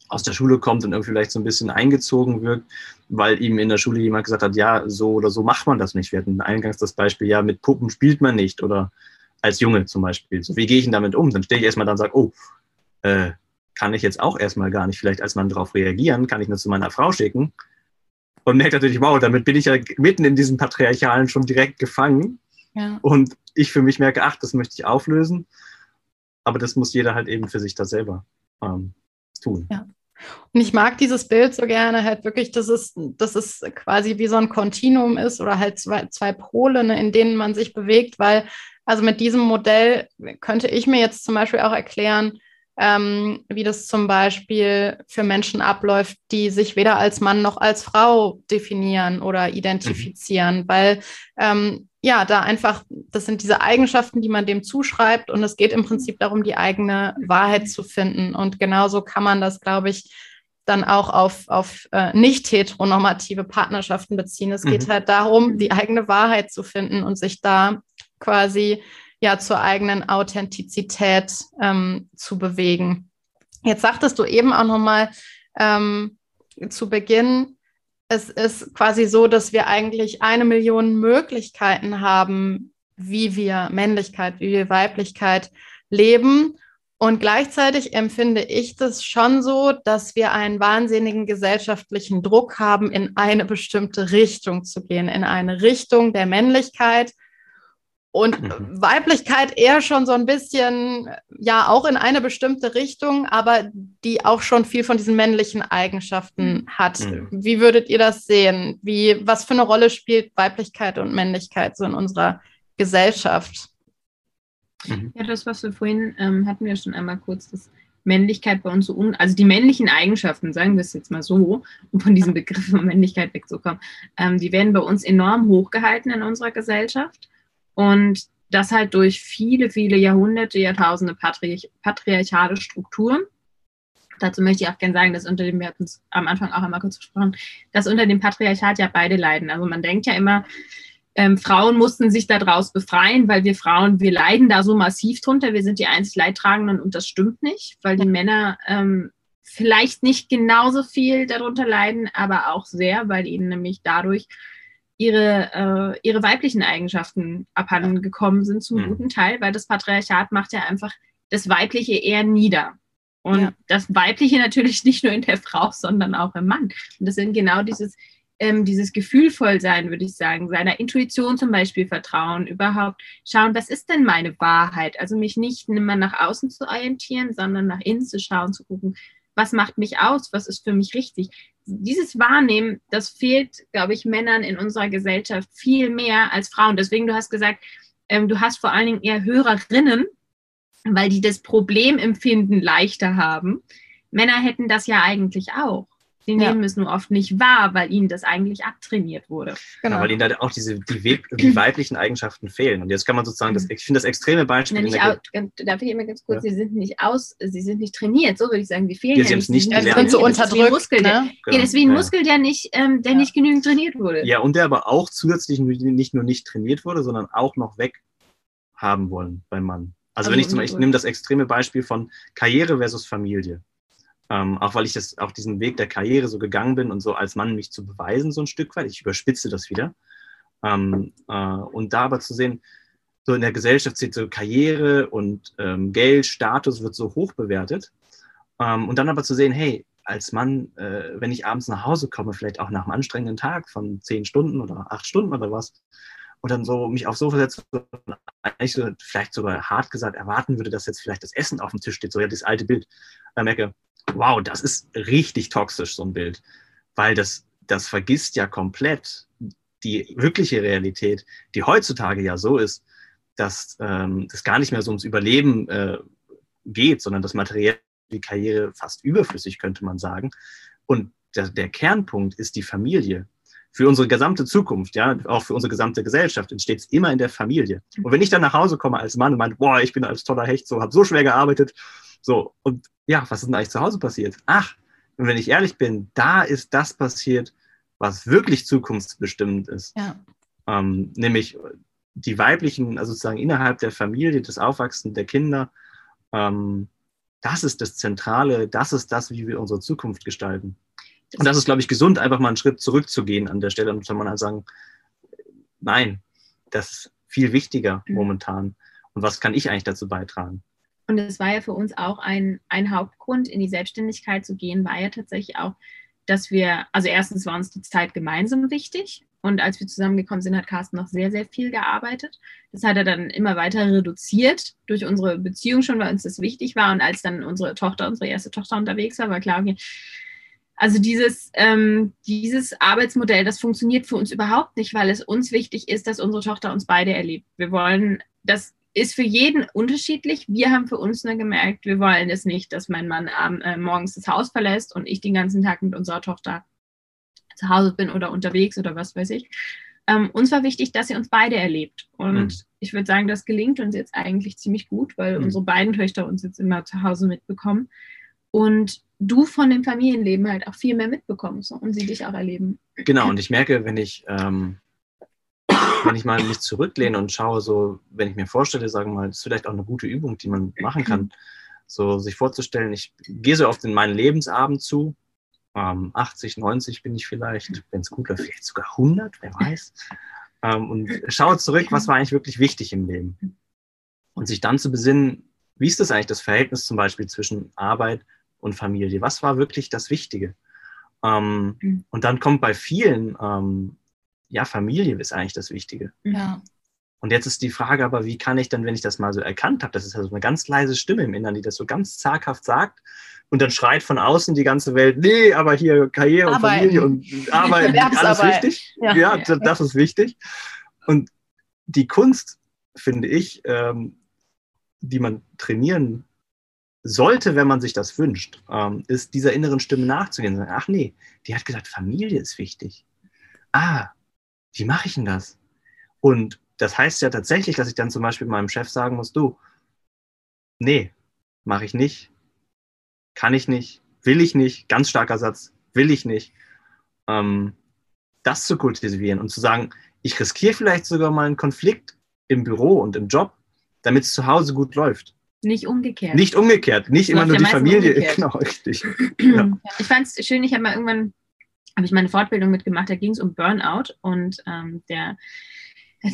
aus der Schule kommt und irgendwie vielleicht so ein bisschen eingezogen wirkt, weil ihm in der Schule jemand gesagt hat, ja, so oder so macht man das nicht. Wir hatten eingangs das Beispiel, ja, mit Puppen spielt man nicht oder als Junge zum Beispiel. So, wie gehe ich denn damit um? Dann stehe ich erstmal da und sage, oh, äh, kann ich jetzt auch erstmal gar nicht vielleicht als Mann darauf reagieren, kann ich nur zu meiner Frau schicken und merke natürlich, wow, damit bin ich ja mitten in diesem Patriarchalen schon direkt gefangen. Ja. Und ich für mich merke, ach, das möchte ich auflösen. Aber das muss jeder halt eben für sich da selber ähm, tun. Ja. Und ich mag dieses Bild so gerne, halt wirklich, dass es, dass es quasi wie so ein Kontinuum ist oder halt zwei, zwei Pole, ne, in denen man sich bewegt, weil also mit diesem Modell könnte ich mir jetzt zum Beispiel auch erklären, ähm, wie das zum Beispiel für Menschen abläuft, die sich weder als Mann noch als Frau definieren oder identifizieren, mhm. weil ähm, ja, da einfach, das sind diese Eigenschaften, die man dem zuschreibt und es geht im Prinzip darum, die eigene Wahrheit zu finden. Und genauso kann man das, glaube ich, dann auch auf, auf äh, nicht heteronormative Partnerschaften beziehen. Es geht mhm. halt darum, die eigene Wahrheit zu finden und sich da quasi ja zur eigenen Authentizität ähm, zu bewegen. Jetzt sagtest du eben auch nochmal ähm, zu Beginn, es ist quasi so, dass wir eigentlich eine Million Möglichkeiten haben, wie wir Männlichkeit, wie wir Weiblichkeit leben. Und gleichzeitig empfinde ich das schon so, dass wir einen wahnsinnigen gesellschaftlichen Druck haben, in eine bestimmte Richtung zu gehen, in eine Richtung der Männlichkeit, und mhm. Weiblichkeit eher schon so ein bisschen, ja, auch in eine bestimmte Richtung, aber die auch schon viel von diesen männlichen Eigenschaften mhm. hat. Mhm. Wie würdet ihr das sehen? Wie, was für eine Rolle spielt Weiblichkeit und Männlichkeit so in unserer Gesellschaft? Mhm. Ja, das, was wir vorhin ähm, hatten wir schon einmal kurz, dass Männlichkeit bei uns so un, also die männlichen Eigenschaften, sagen wir es jetzt mal so, um von diesem Begriff von Männlichkeit wegzukommen, ähm, die werden bei uns enorm hochgehalten in unserer Gesellschaft. Und das halt durch viele, viele Jahrhunderte, Jahrtausende patriarch patriarchale Strukturen. Dazu möchte ich auch gerne sagen, dass unter dem, wir hatten es am Anfang auch einmal kurz gesprochen, dass unter dem Patriarchat ja beide leiden. Also man denkt ja immer, ähm, Frauen mussten sich daraus befreien, weil wir Frauen, wir leiden da so massiv drunter, wir sind die einzig Leidtragenden und das stimmt nicht, weil die Männer ähm, vielleicht nicht genauso viel darunter leiden, aber auch sehr, weil ihnen nämlich dadurch ihre, äh, ihre weiblichen Eigenschaften abhanden gekommen sind zum mhm. guten Teil, weil das Patriarchat macht ja einfach das Weibliche eher nieder. Und ja. das Weibliche natürlich nicht nur in der Frau, sondern auch im Mann. Und das sind genau dieses, ähm, dieses Gefühlvollsein, würde ich sagen, seiner Intuition zum Beispiel vertrauen, überhaupt schauen, was ist denn meine Wahrheit? Also mich nicht immer nach außen zu orientieren, sondern nach innen zu schauen, zu gucken, was macht mich aus, was ist für mich richtig. Dieses Wahrnehmen, das fehlt, glaube ich, Männern in unserer Gesellschaft viel mehr als Frauen. Deswegen, du hast gesagt, ähm, du hast vor allen Dingen eher Hörerinnen, weil die das Problemempfinden leichter haben. Männer hätten das ja eigentlich auch. Sie ja. nehmen es nur oft nicht wahr, weil ihnen das eigentlich abtrainiert wurde. Genau. Ja, weil ihnen da auch diese, die, die, weiblichen Eigenschaften fehlen. Und jetzt kann man sozusagen, das, ich finde das extreme Beispiel. Nein, auch, darf ich immer ganz kurz, ja. sie sind nicht aus, sie sind nicht trainiert, so würde ich sagen, die fehlen ja, sie nicht. nicht sie sind so unterdrückt. Muskel, ne? der, genau. Ja, das ist wie ein Muskel, der nicht, ähm, der nicht genügend trainiert wurde. Ja, und der aber auch zusätzlich nicht nur nicht trainiert wurde, sondern auch noch weg haben wollen beim Mann. Also, also wenn ich zum Beispiel, ich nehme das extreme Beispiel von Karriere versus Familie. Ähm, auch weil ich das auch diesen Weg der Karriere so gegangen bin und so als Mann mich zu beweisen, so ein Stück weit. Ich überspitze das wieder. Ähm, äh, und da aber zu sehen, so in der Gesellschaft sieht so Karriere und ähm, Geld, Status wird so hoch bewertet. Ähm, und dann aber zu sehen, hey, als Mann, äh, wenn ich abends nach Hause komme, vielleicht auch nach einem anstrengenden Tag von zehn Stunden oder acht Stunden oder was, und dann so mich aufs Sofa setze eigentlich so, vielleicht sogar hart gesagt erwarten würde, dass jetzt vielleicht das Essen auf dem Tisch steht, so ja, das alte Bild, da merke, wow, das ist richtig toxisch, so ein Bild, weil das, das vergisst ja komplett die wirkliche Realität, die heutzutage ja so ist, dass ähm, das gar nicht mehr so ums Überleben äh, geht, sondern das materielle die Karriere fast überflüssig, könnte man sagen. Und der, der Kernpunkt ist die Familie. Für unsere gesamte Zukunft, ja, auch für unsere gesamte Gesellschaft entsteht es immer in der Familie. Und wenn ich dann nach Hause komme als Mann und meine, boah, ich bin als toller Hecht, so, habe so schwer gearbeitet, so, und ja, was ist denn eigentlich zu Hause passiert? Ach, und wenn ich ehrlich bin, da ist das passiert, was wirklich zukunftsbestimmend ist. Ja. Ähm, nämlich die weiblichen, also sozusagen innerhalb der Familie, das Aufwachsen der Kinder, ähm, das ist das Zentrale, das ist das, wie wir unsere Zukunft gestalten. Und das ist, glaube ich, gesund, einfach mal einen Schritt zurückzugehen an der Stelle und dann man halt sagen, nein, das ist viel wichtiger mhm. momentan. Und was kann ich eigentlich dazu beitragen? Und es war ja für uns auch ein, ein Hauptgrund, in die Selbstständigkeit zu gehen, war ja tatsächlich auch, dass wir, also erstens war uns die Zeit gemeinsam wichtig Und als wir zusammengekommen sind, hat Carsten noch sehr, sehr viel gearbeitet. Das hat er dann immer weiter reduziert durch unsere Beziehung schon, weil uns das wichtig war. Und als dann unsere Tochter, unsere erste Tochter unterwegs war, war klar, okay, also dieses, ähm, dieses Arbeitsmodell, das funktioniert für uns überhaupt nicht, weil es uns wichtig ist, dass unsere Tochter uns beide erlebt. Wir wollen, das ist für jeden unterschiedlich. Wir haben für uns nur gemerkt, wir wollen es nicht, dass mein Mann äh, morgens das Haus verlässt und ich den ganzen Tag mit unserer Tochter zu Hause bin oder unterwegs oder was weiß ich. Ähm, uns war wichtig, dass sie uns beide erlebt. Und mhm. ich würde sagen, das gelingt uns jetzt eigentlich ziemlich gut, weil mhm. unsere beiden Töchter uns jetzt immer zu Hause mitbekommen. Und du von dem Familienleben halt auch viel mehr mitbekommst und sie dich auch erleben. Genau, und ich merke, wenn ich, ähm, wenn ich mal mich zurücklehne und schaue, so, wenn ich mir vorstelle, sagen wir mal, das ist vielleicht auch eine gute Übung, die man machen kann, so sich vorzustellen, ich gehe so oft in meinen Lebensabend zu ähm, 80, 90 bin ich vielleicht, wenn es gut läuft, vielleicht sogar 100, wer weiß. Ähm, und schaue zurück, was war eigentlich wirklich wichtig im Leben. Und sich dann zu besinnen, wie ist das eigentlich das Verhältnis zum Beispiel zwischen Arbeit und Familie? Was war wirklich das Wichtige? Ähm, mhm. Und dann kommt bei vielen, ähm, ja, Familie ist eigentlich das Wichtige. Ja. Und jetzt ist die Frage aber, wie kann ich dann, wenn ich das mal so erkannt habe, das ist ja so eine ganz leise Stimme im Inneren, die das so ganz zaghaft sagt, und dann schreit von außen die ganze Welt, nee, aber hier Karriere und Familie und Arbeit, alles wichtig. Ja, ja, ja, das ist wichtig. Und die Kunst, finde ich, ähm, die man trainieren sollte, wenn man sich das wünscht, ähm, ist dieser inneren Stimme nachzugehen. Sagen, ach nee, die hat gesagt, Familie ist wichtig. Ah, wie mache ich denn das? Und das heißt ja tatsächlich, dass ich dann zum Beispiel meinem Chef sagen muss, du, nee, mache ich nicht, kann ich nicht, will ich nicht, ganz starker Satz, will ich nicht, ähm, das zu kultivieren und zu sagen, ich riskiere vielleicht sogar mal einen Konflikt im Büro und im Job, damit es zu Hause gut läuft. Nicht umgekehrt. Nicht umgekehrt, nicht immer nur die Familie. Umgekehrt. Genau, richtig. ja. Ich fand es schön, ich habe mal irgendwann, habe ich meine Fortbildung mitgemacht, da ging es um Burnout und ähm, der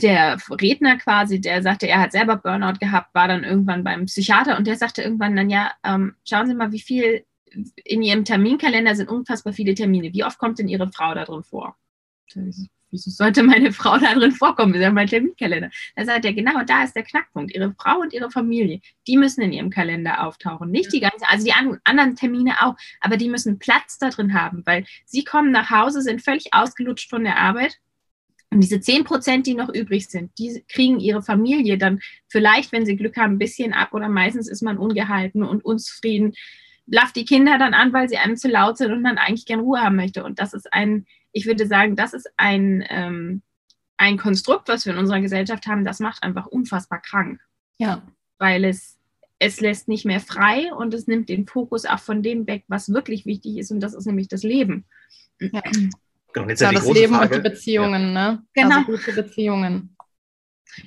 der Redner quasi, der sagte, er hat selber Burnout gehabt, war dann irgendwann beim Psychiater und der sagte irgendwann dann, ja, ähm, schauen Sie mal, wie viel in Ihrem Terminkalender sind unfassbar viele Termine. Wie oft kommt denn Ihre Frau da drin vor? Wieso sollte meine Frau da drin vorkommen? Das ist ja mein Terminkalender. Da sagt er, genau, da ist der Knackpunkt. Ihre Frau und ihre Familie, die müssen in ihrem Kalender auftauchen. Nicht die ganzen, also die anderen Termine auch, aber die müssen Platz da drin haben, weil sie kommen nach Hause, sind völlig ausgelutscht von der Arbeit und diese 10 Prozent, die noch übrig sind, die kriegen ihre Familie dann vielleicht, wenn sie Glück haben, ein bisschen ab oder meistens ist man ungehalten und unzufrieden, blafft die Kinder dann an, weil sie einem zu laut sind und man eigentlich gern Ruhe haben möchte. Und das ist ein, ich würde sagen, das ist ein, ähm, ein Konstrukt, was wir in unserer Gesellschaft haben, das macht einfach unfassbar krank. Ja. Weil es, es lässt nicht mehr frei und es nimmt den Fokus auch von dem weg, was wirklich wichtig ist und das ist nämlich das Leben. Ja. Genau, jetzt ja, das Leben Frage. und die Beziehungen, ja. ne? Genau. Also gute Beziehungen.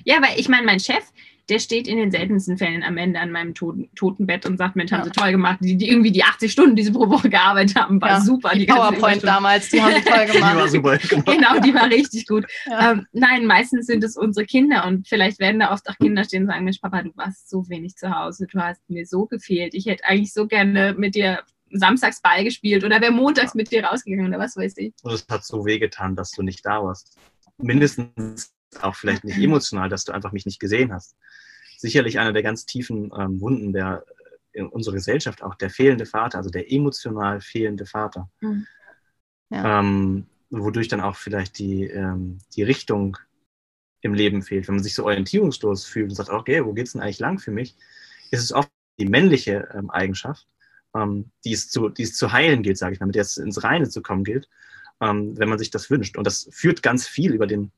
Ja, weil ich meine, mein Chef, der steht in den seltensten Fällen am Ende an meinem toten, Totenbett und sagt, Mensch, haben sie toll gemacht. Die, die, irgendwie die 80 Stunden, die sie pro Woche gearbeitet haben, war ja, super. Die, die PowerPoint damals, die haben sie toll gemacht. die war super, genau. genau, die war richtig gut. Ja. Ähm, nein, meistens sind es unsere Kinder und vielleicht werden da oft auch Kinder stehen und sagen, Mensch, Papa, du warst so wenig zu Hause, du hast mir so gefehlt. Ich hätte eigentlich so gerne mit dir samstags Ball gespielt oder wer montags mit dir rausgegangen oder was weiß ich. Und es hat so wehgetan, dass du nicht da warst. Mindestens auch vielleicht nicht emotional, dass du einfach mich nicht gesehen hast. Sicherlich einer der ganz tiefen ähm, Wunden der äh, in unserer Gesellschaft auch der fehlende Vater, also der emotional fehlende Vater. Mhm. Ja. Ähm, wodurch dann auch vielleicht die, ähm, die Richtung im Leben fehlt. Wenn man sich so orientierungslos fühlt und sagt, okay, wo geht es denn eigentlich lang für mich, ist es oft die männliche ähm, Eigenschaft, ähm, die, es zu, die es zu heilen gilt, sage ich mal, mit der es ins Reine zu kommen gilt, ähm, wenn man sich das wünscht. Und das führt ganz viel über, den,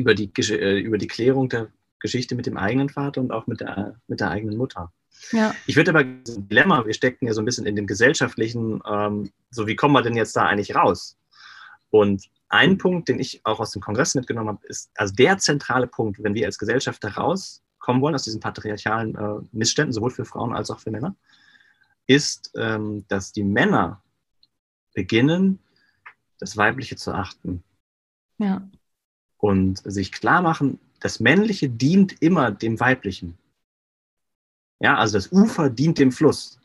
über, die, äh, über die Klärung der Geschichte mit dem eigenen Vater und auch mit der, mit der eigenen Mutter. Ja. Ich würde aber das Dilemma, wir stecken ja so ein bisschen in dem gesellschaftlichen, ähm, so wie kommen wir denn jetzt da eigentlich raus? Und ein Punkt, den ich auch aus dem Kongress mitgenommen habe, ist, also der zentrale Punkt, wenn wir als Gesellschaft da rauskommen wollen aus diesen patriarchalen äh, Missständen, sowohl für Frauen als auch für Männer, ist, ähm, dass die Männer beginnen, das Weibliche zu achten. Ja. Und sich klar machen, das Männliche dient immer dem Weiblichen. Ja, also das Ufer dient dem Fluss.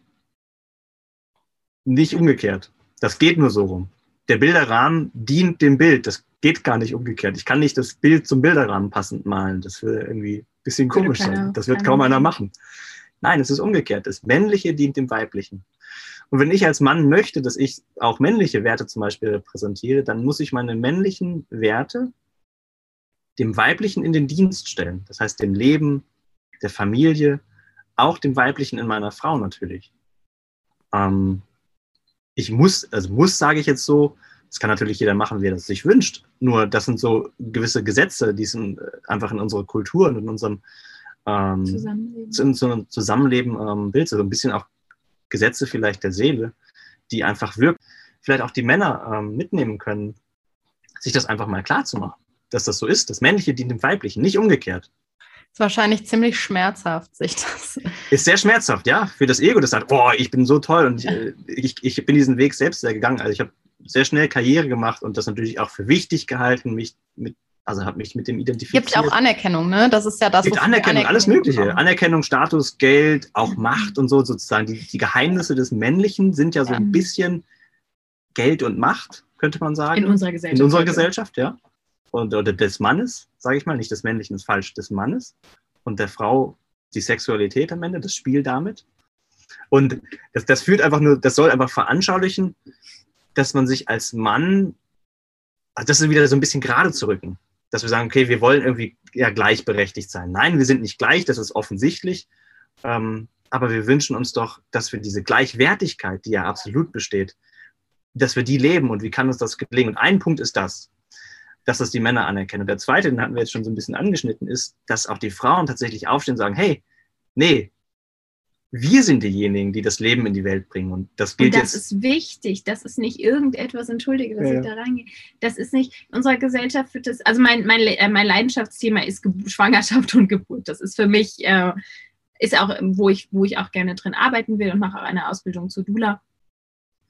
Nicht umgekehrt. Das geht nur so rum. Der Bilderrahmen dient dem Bild. Das geht gar nicht umgekehrt. Ich kann nicht das Bild zum Bilderrahmen passend malen. Das würde irgendwie ein bisschen komisch sein. Das wird kaum einer machen. Nein, es ist umgekehrt. Das Männliche dient dem Weiblichen. Und wenn ich als Mann möchte, dass ich auch männliche Werte zum Beispiel repräsentiere, dann muss ich meine männlichen Werte dem Weiblichen in den Dienst stellen. Das heißt, dem Leben, der Familie, auch dem Weiblichen in meiner Frau natürlich. Ähm, ich muss, also muss sage ich jetzt so, das kann natürlich jeder machen, wie er das sich wünscht. Nur das sind so gewisse Gesetze, die sind äh, einfach in unserer Kultur und in unserem ähm, Zusammenleben, in Zusammenleben ähm, Bild, so ein bisschen auch Gesetze vielleicht der Seele, die einfach wirken. Vielleicht auch die Männer ähm, mitnehmen können, sich das einfach mal klar zu machen, dass das so ist. Das Männliche dient dem Weiblichen, nicht umgekehrt. Ist wahrscheinlich ziemlich schmerzhaft, sich das. Ist sehr schmerzhaft, ja, für das Ego, das sagt, oh, ich bin so toll und äh, ich, ich bin diesen Weg selbst sehr gegangen. Also ich habe sehr schnell Karriere gemacht und das natürlich auch für wichtig gehalten, mich mit also habe mich mit dem identifiziert. Gibt auch Anerkennung, ne? Das ist ja das. Gibt Anerkennung, Anerkennung, alles Mögliche. Bekommen. Anerkennung, Status, Geld, auch Macht und so sozusagen. Die, die Geheimnisse des Männlichen sind ja so ja. ein bisschen Geld und Macht, könnte man sagen. In unserer Gesellschaft. In unserer Gesellschaft, ja. Und, oder des Mannes, sage ich mal, nicht des Männlichen ist falsch, des Mannes. Und der Frau die Sexualität am Ende, das Spiel damit. Und das, das führt einfach nur, das soll einfach veranschaulichen, dass man sich als Mann, also das ist wieder so ein bisschen gerade zu rücken dass wir sagen, okay, wir wollen irgendwie ja gleichberechtigt sein. Nein, wir sind nicht gleich, das ist offensichtlich. Ähm, aber wir wünschen uns doch, dass wir diese Gleichwertigkeit, die ja absolut besteht, dass wir die leben und wie kann uns das gelingen? Und ein Punkt ist das, dass das die Männer anerkennen. Und der zweite, den hatten wir jetzt schon so ein bisschen angeschnitten, ist, dass auch die Frauen tatsächlich aufstehen und sagen, hey, nee, wir sind diejenigen, die das Leben in die Welt bringen. Und das gilt und das jetzt. ist wichtig. Das ist nicht irgendetwas, entschuldige, dass ja, ich da reingehe. Das ist nicht, in unserer Gesellschaft wird das, also mein, mein, äh, mein Leidenschaftsthema ist Ge Schwangerschaft und Geburt. Das ist für mich, äh, ist auch, wo ich, wo ich auch gerne drin arbeiten will und mache auch eine Ausbildung zu Dula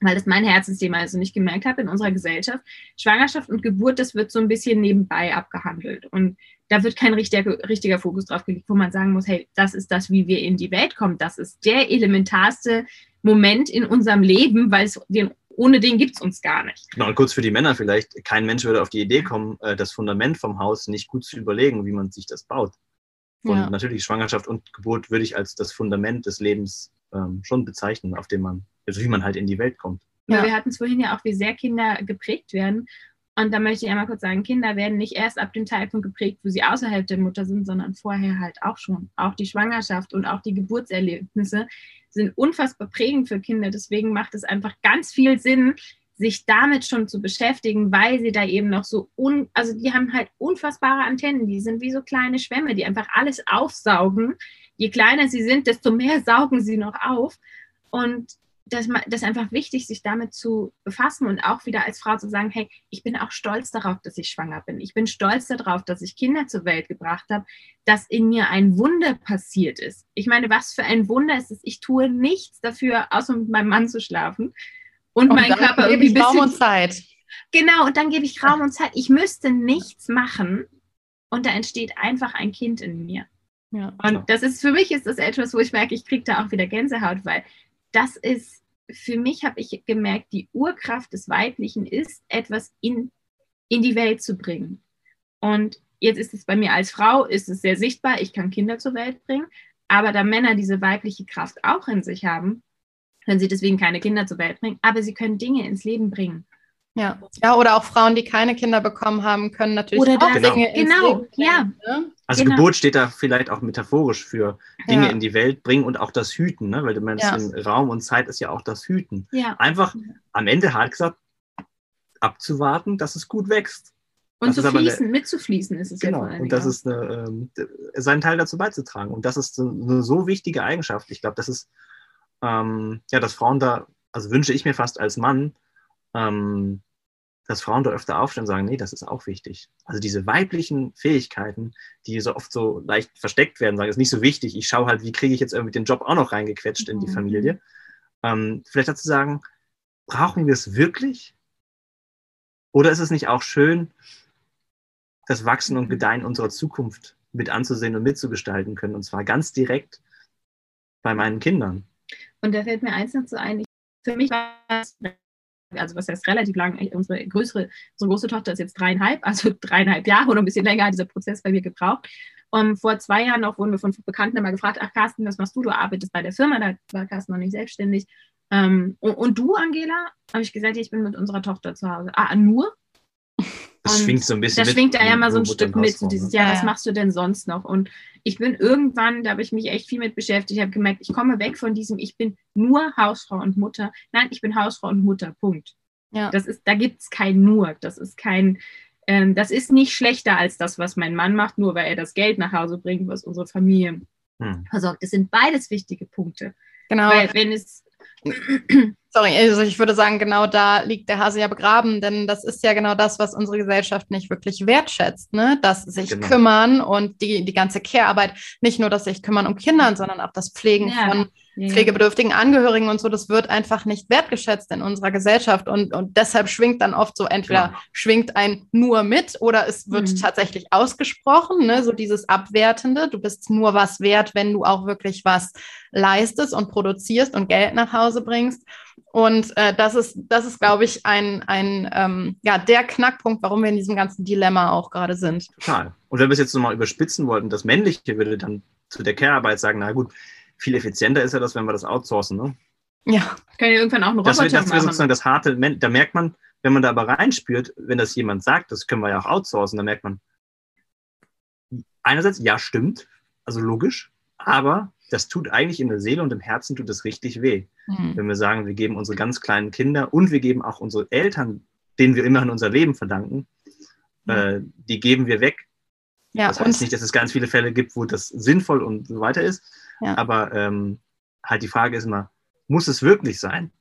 weil das mein Herzensthema ist und ich gemerkt habe in unserer Gesellschaft, Schwangerschaft und Geburt, das wird so ein bisschen nebenbei abgehandelt. Und da wird kein richtiger, richtiger Fokus drauf gelegt, wo man sagen muss, hey, das ist das, wie wir in die Welt kommen. Das ist der elementarste Moment in unserem Leben, weil es den ohne den gibt es uns gar nicht. Genau, und kurz für die Männer vielleicht, kein Mensch würde auf die Idee kommen, äh, das Fundament vom Haus nicht gut zu überlegen, wie man sich das baut. Und ja. natürlich Schwangerschaft und Geburt würde ich als das Fundament des Lebens ähm, schon bezeichnen, auf dem man also wie man halt in die Welt kommt. Ja. Wir hatten es vorhin ja auch, wie sehr Kinder geprägt werden. Und da möchte ich einmal kurz sagen, Kinder werden nicht erst ab dem Zeitpunkt geprägt, wo sie außerhalb der Mutter sind, sondern vorher halt auch schon. Auch die Schwangerschaft und auch die Geburtserlebnisse sind unfassbar prägend für Kinder. Deswegen macht es einfach ganz viel Sinn, sich damit schon zu beschäftigen, weil sie da eben noch so, un, also die haben halt unfassbare Antennen, die sind wie so kleine Schwämme, die einfach alles aufsaugen. Je kleiner sie sind, desto mehr saugen sie noch auf. Und das, das ist einfach wichtig, sich damit zu befassen und auch wieder als Frau zu sagen, hey, ich bin auch stolz darauf, dass ich schwanger bin. Ich bin stolz darauf, dass ich Kinder zur Welt gebracht habe, dass in mir ein Wunder passiert ist. Ich meine, was für ein Wunder ist es? Ich tue nichts dafür, außer mit meinem Mann zu schlafen und, und meinen Körper irgendwie bisschen, Raum und Zeit. Genau, und dann gebe ich Raum und Zeit. Ich müsste nichts machen und da entsteht einfach ein Kind in mir. Ja. Und das ist für mich ist das etwas, wo ich merke, ich kriege da auch wieder Gänsehaut, weil das ist, für mich habe ich gemerkt, die Urkraft des Weiblichen ist, etwas in, in die Welt zu bringen. Und jetzt ist es bei mir als Frau, ist es sehr sichtbar, ich kann Kinder zur Welt bringen, aber da Männer diese weibliche Kraft auch in sich haben, können sie deswegen keine Kinder zur Welt bringen, aber sie können Dinge ins Leben bringen. Ja. ja, oder auch Frauen, die keine Kinder bekommen haben, können natürlich oder auch genau. Dinge genau. Leben bringen, ja. Ne? Also genau. Geburt steht da vielleicht auch metaphorisch für Dinge ja. in die Welt bringen und auch das Hüten, ne? weil du meinst, ja. Raum und Zeit ist ja auch das Hüten. Ja. Einfach am Ende hart gesagt, abzuwarten, dass es gut wächst. Und das zu fließen, eine, mitzufließen ist es genau, ja Genau, und das auch. ist eine, ähm, seinen Teil dazu beizutragen. Und das ist eine so wichtige Eigenschaft. Ich glaube, das ist, ähm, ja, dass Frauen da, also wünsche ich mir fast als Mann, ähm, dass Frauen da öfter aufstehen und sagen, nee, das ist auch wichtig. Also diese weiblichen Fähigkeiten, die so oft so leicht versteckt werden, sagen, ist nicht so wichtig. Ich schaue halt, wie kriege ich jetzt irgendwie den Job auch noch reingequetscht in die mhm. Familie. Ähm, vielleicht dazu sagen, brauchen wir es wirklich? Oder ist es nicht auch schön, das Wachsen und mhm. Gedeihen unserer Zukunft mit anzusehen und mitzugestalten können? Und zwar ganz direkt bei meinen Kindern. Und da fällt mir eins noch so ein. Für mich war es also was heißt relativ lang, unsere größere, unsere große Tochter ist jetzt dreieinhalb, also dreieinhalb Jahre oder ein bisschen länger hat dieser Prozess bei mir gebraucht. Um, vor zwei Jahren noch wurden wir von Bekannten immer gefragt, ach Carsten, was machst du? Du arbeitest bei der Firma, da war Carsten noch nicht selbstständig. Um, und, und, du, Angela? Habe ich gesagt, ich bin mit unserer Tochter zu Hause. Ah, nur? Das schwingt so ein bisschen. Da schwingt da ja mal so ein Stück mit, so dieses, ja, was machst du denn sonst noch? Und ich bin irgendwann, da habe ich mich echt viel mit beschäftigt, ich habe gemerkt, ich komme weg von diesem, ich bin nur Hausfrau und Mutter. Nein, ich bin Hausfrau und Mutter, Punkt. Ja. Das ist, da gibt es kein nur, das ist kein, ähm, das ist nicht schlechter als das, was mein Mann macht, nur weil er das Geld nach Hause bringt, was unsere Familie hm. versorgt. Das sind beides wichtige Punkte. Genau. Weil wenn es Sorry, also ich würde sagen, genau da liegt der Hase ja begraben, denn das ist ja genau das, was unsere Gesellschaft nicht wirklich wertschätzt, ne? Das sich genau. kümmern und die, die ganze Care-Arbeit, nicht nur das sich kümmern um Kinder, sondern auch das Pflegen ja. von pflegebedürftigen Angehörigen und so, das wird einfach nicht wertgeschätzt in unserer Gesellschaft und, und deshalb schwingt dann oft so, entweder ja. schwingt ein nur mit oder es wird mhm. tatsächlich ausgesprochen, ne? so dieses Abwertende, du bist nur was wert, wenn du auch wirklich was leistest und produzierst und Geld nach Hause bringst. Und äh, das ist, das ist, glaube ich, ein, ein ähm, ja, der Knackpunkt, warum wir in diesem ganzen Dilemma auch gerade sind. Total. Und wenn wir es jetzt nochmal überspitzen wollten, das Männliche würde dann zu der Care-Arbeit sagen, na gut, viel effizienter ist ja das, wenn wir das outsourcen. Ne? Ja, kann ja irgendwann auch ein Roboter das, das wäre sozusagen das harte, da merkt man, wenn man da aber reinspürt, wenn das jemand sagt, das können wir ja auch outsourcen, dann merkt man, einerseits, ja, stimmt, also logisch, aber das tut eigentlich in der Seele und im Herzen tut es richtig weh. Mhm. Wenn wir sagen, wir geben unsere ganz kleinen Kinder und wir geben auch unsere Eltern, denen wir immerhin unser Leben verdanken, mhm. äh, die geben wir weg. Ja, das heißt nicht, dass es ganz viele Fälle gibt, wo das sinnvoll und so weiter ist. Ja. Aber ähm, halt die Frage ist immer, muss es wirklich sein?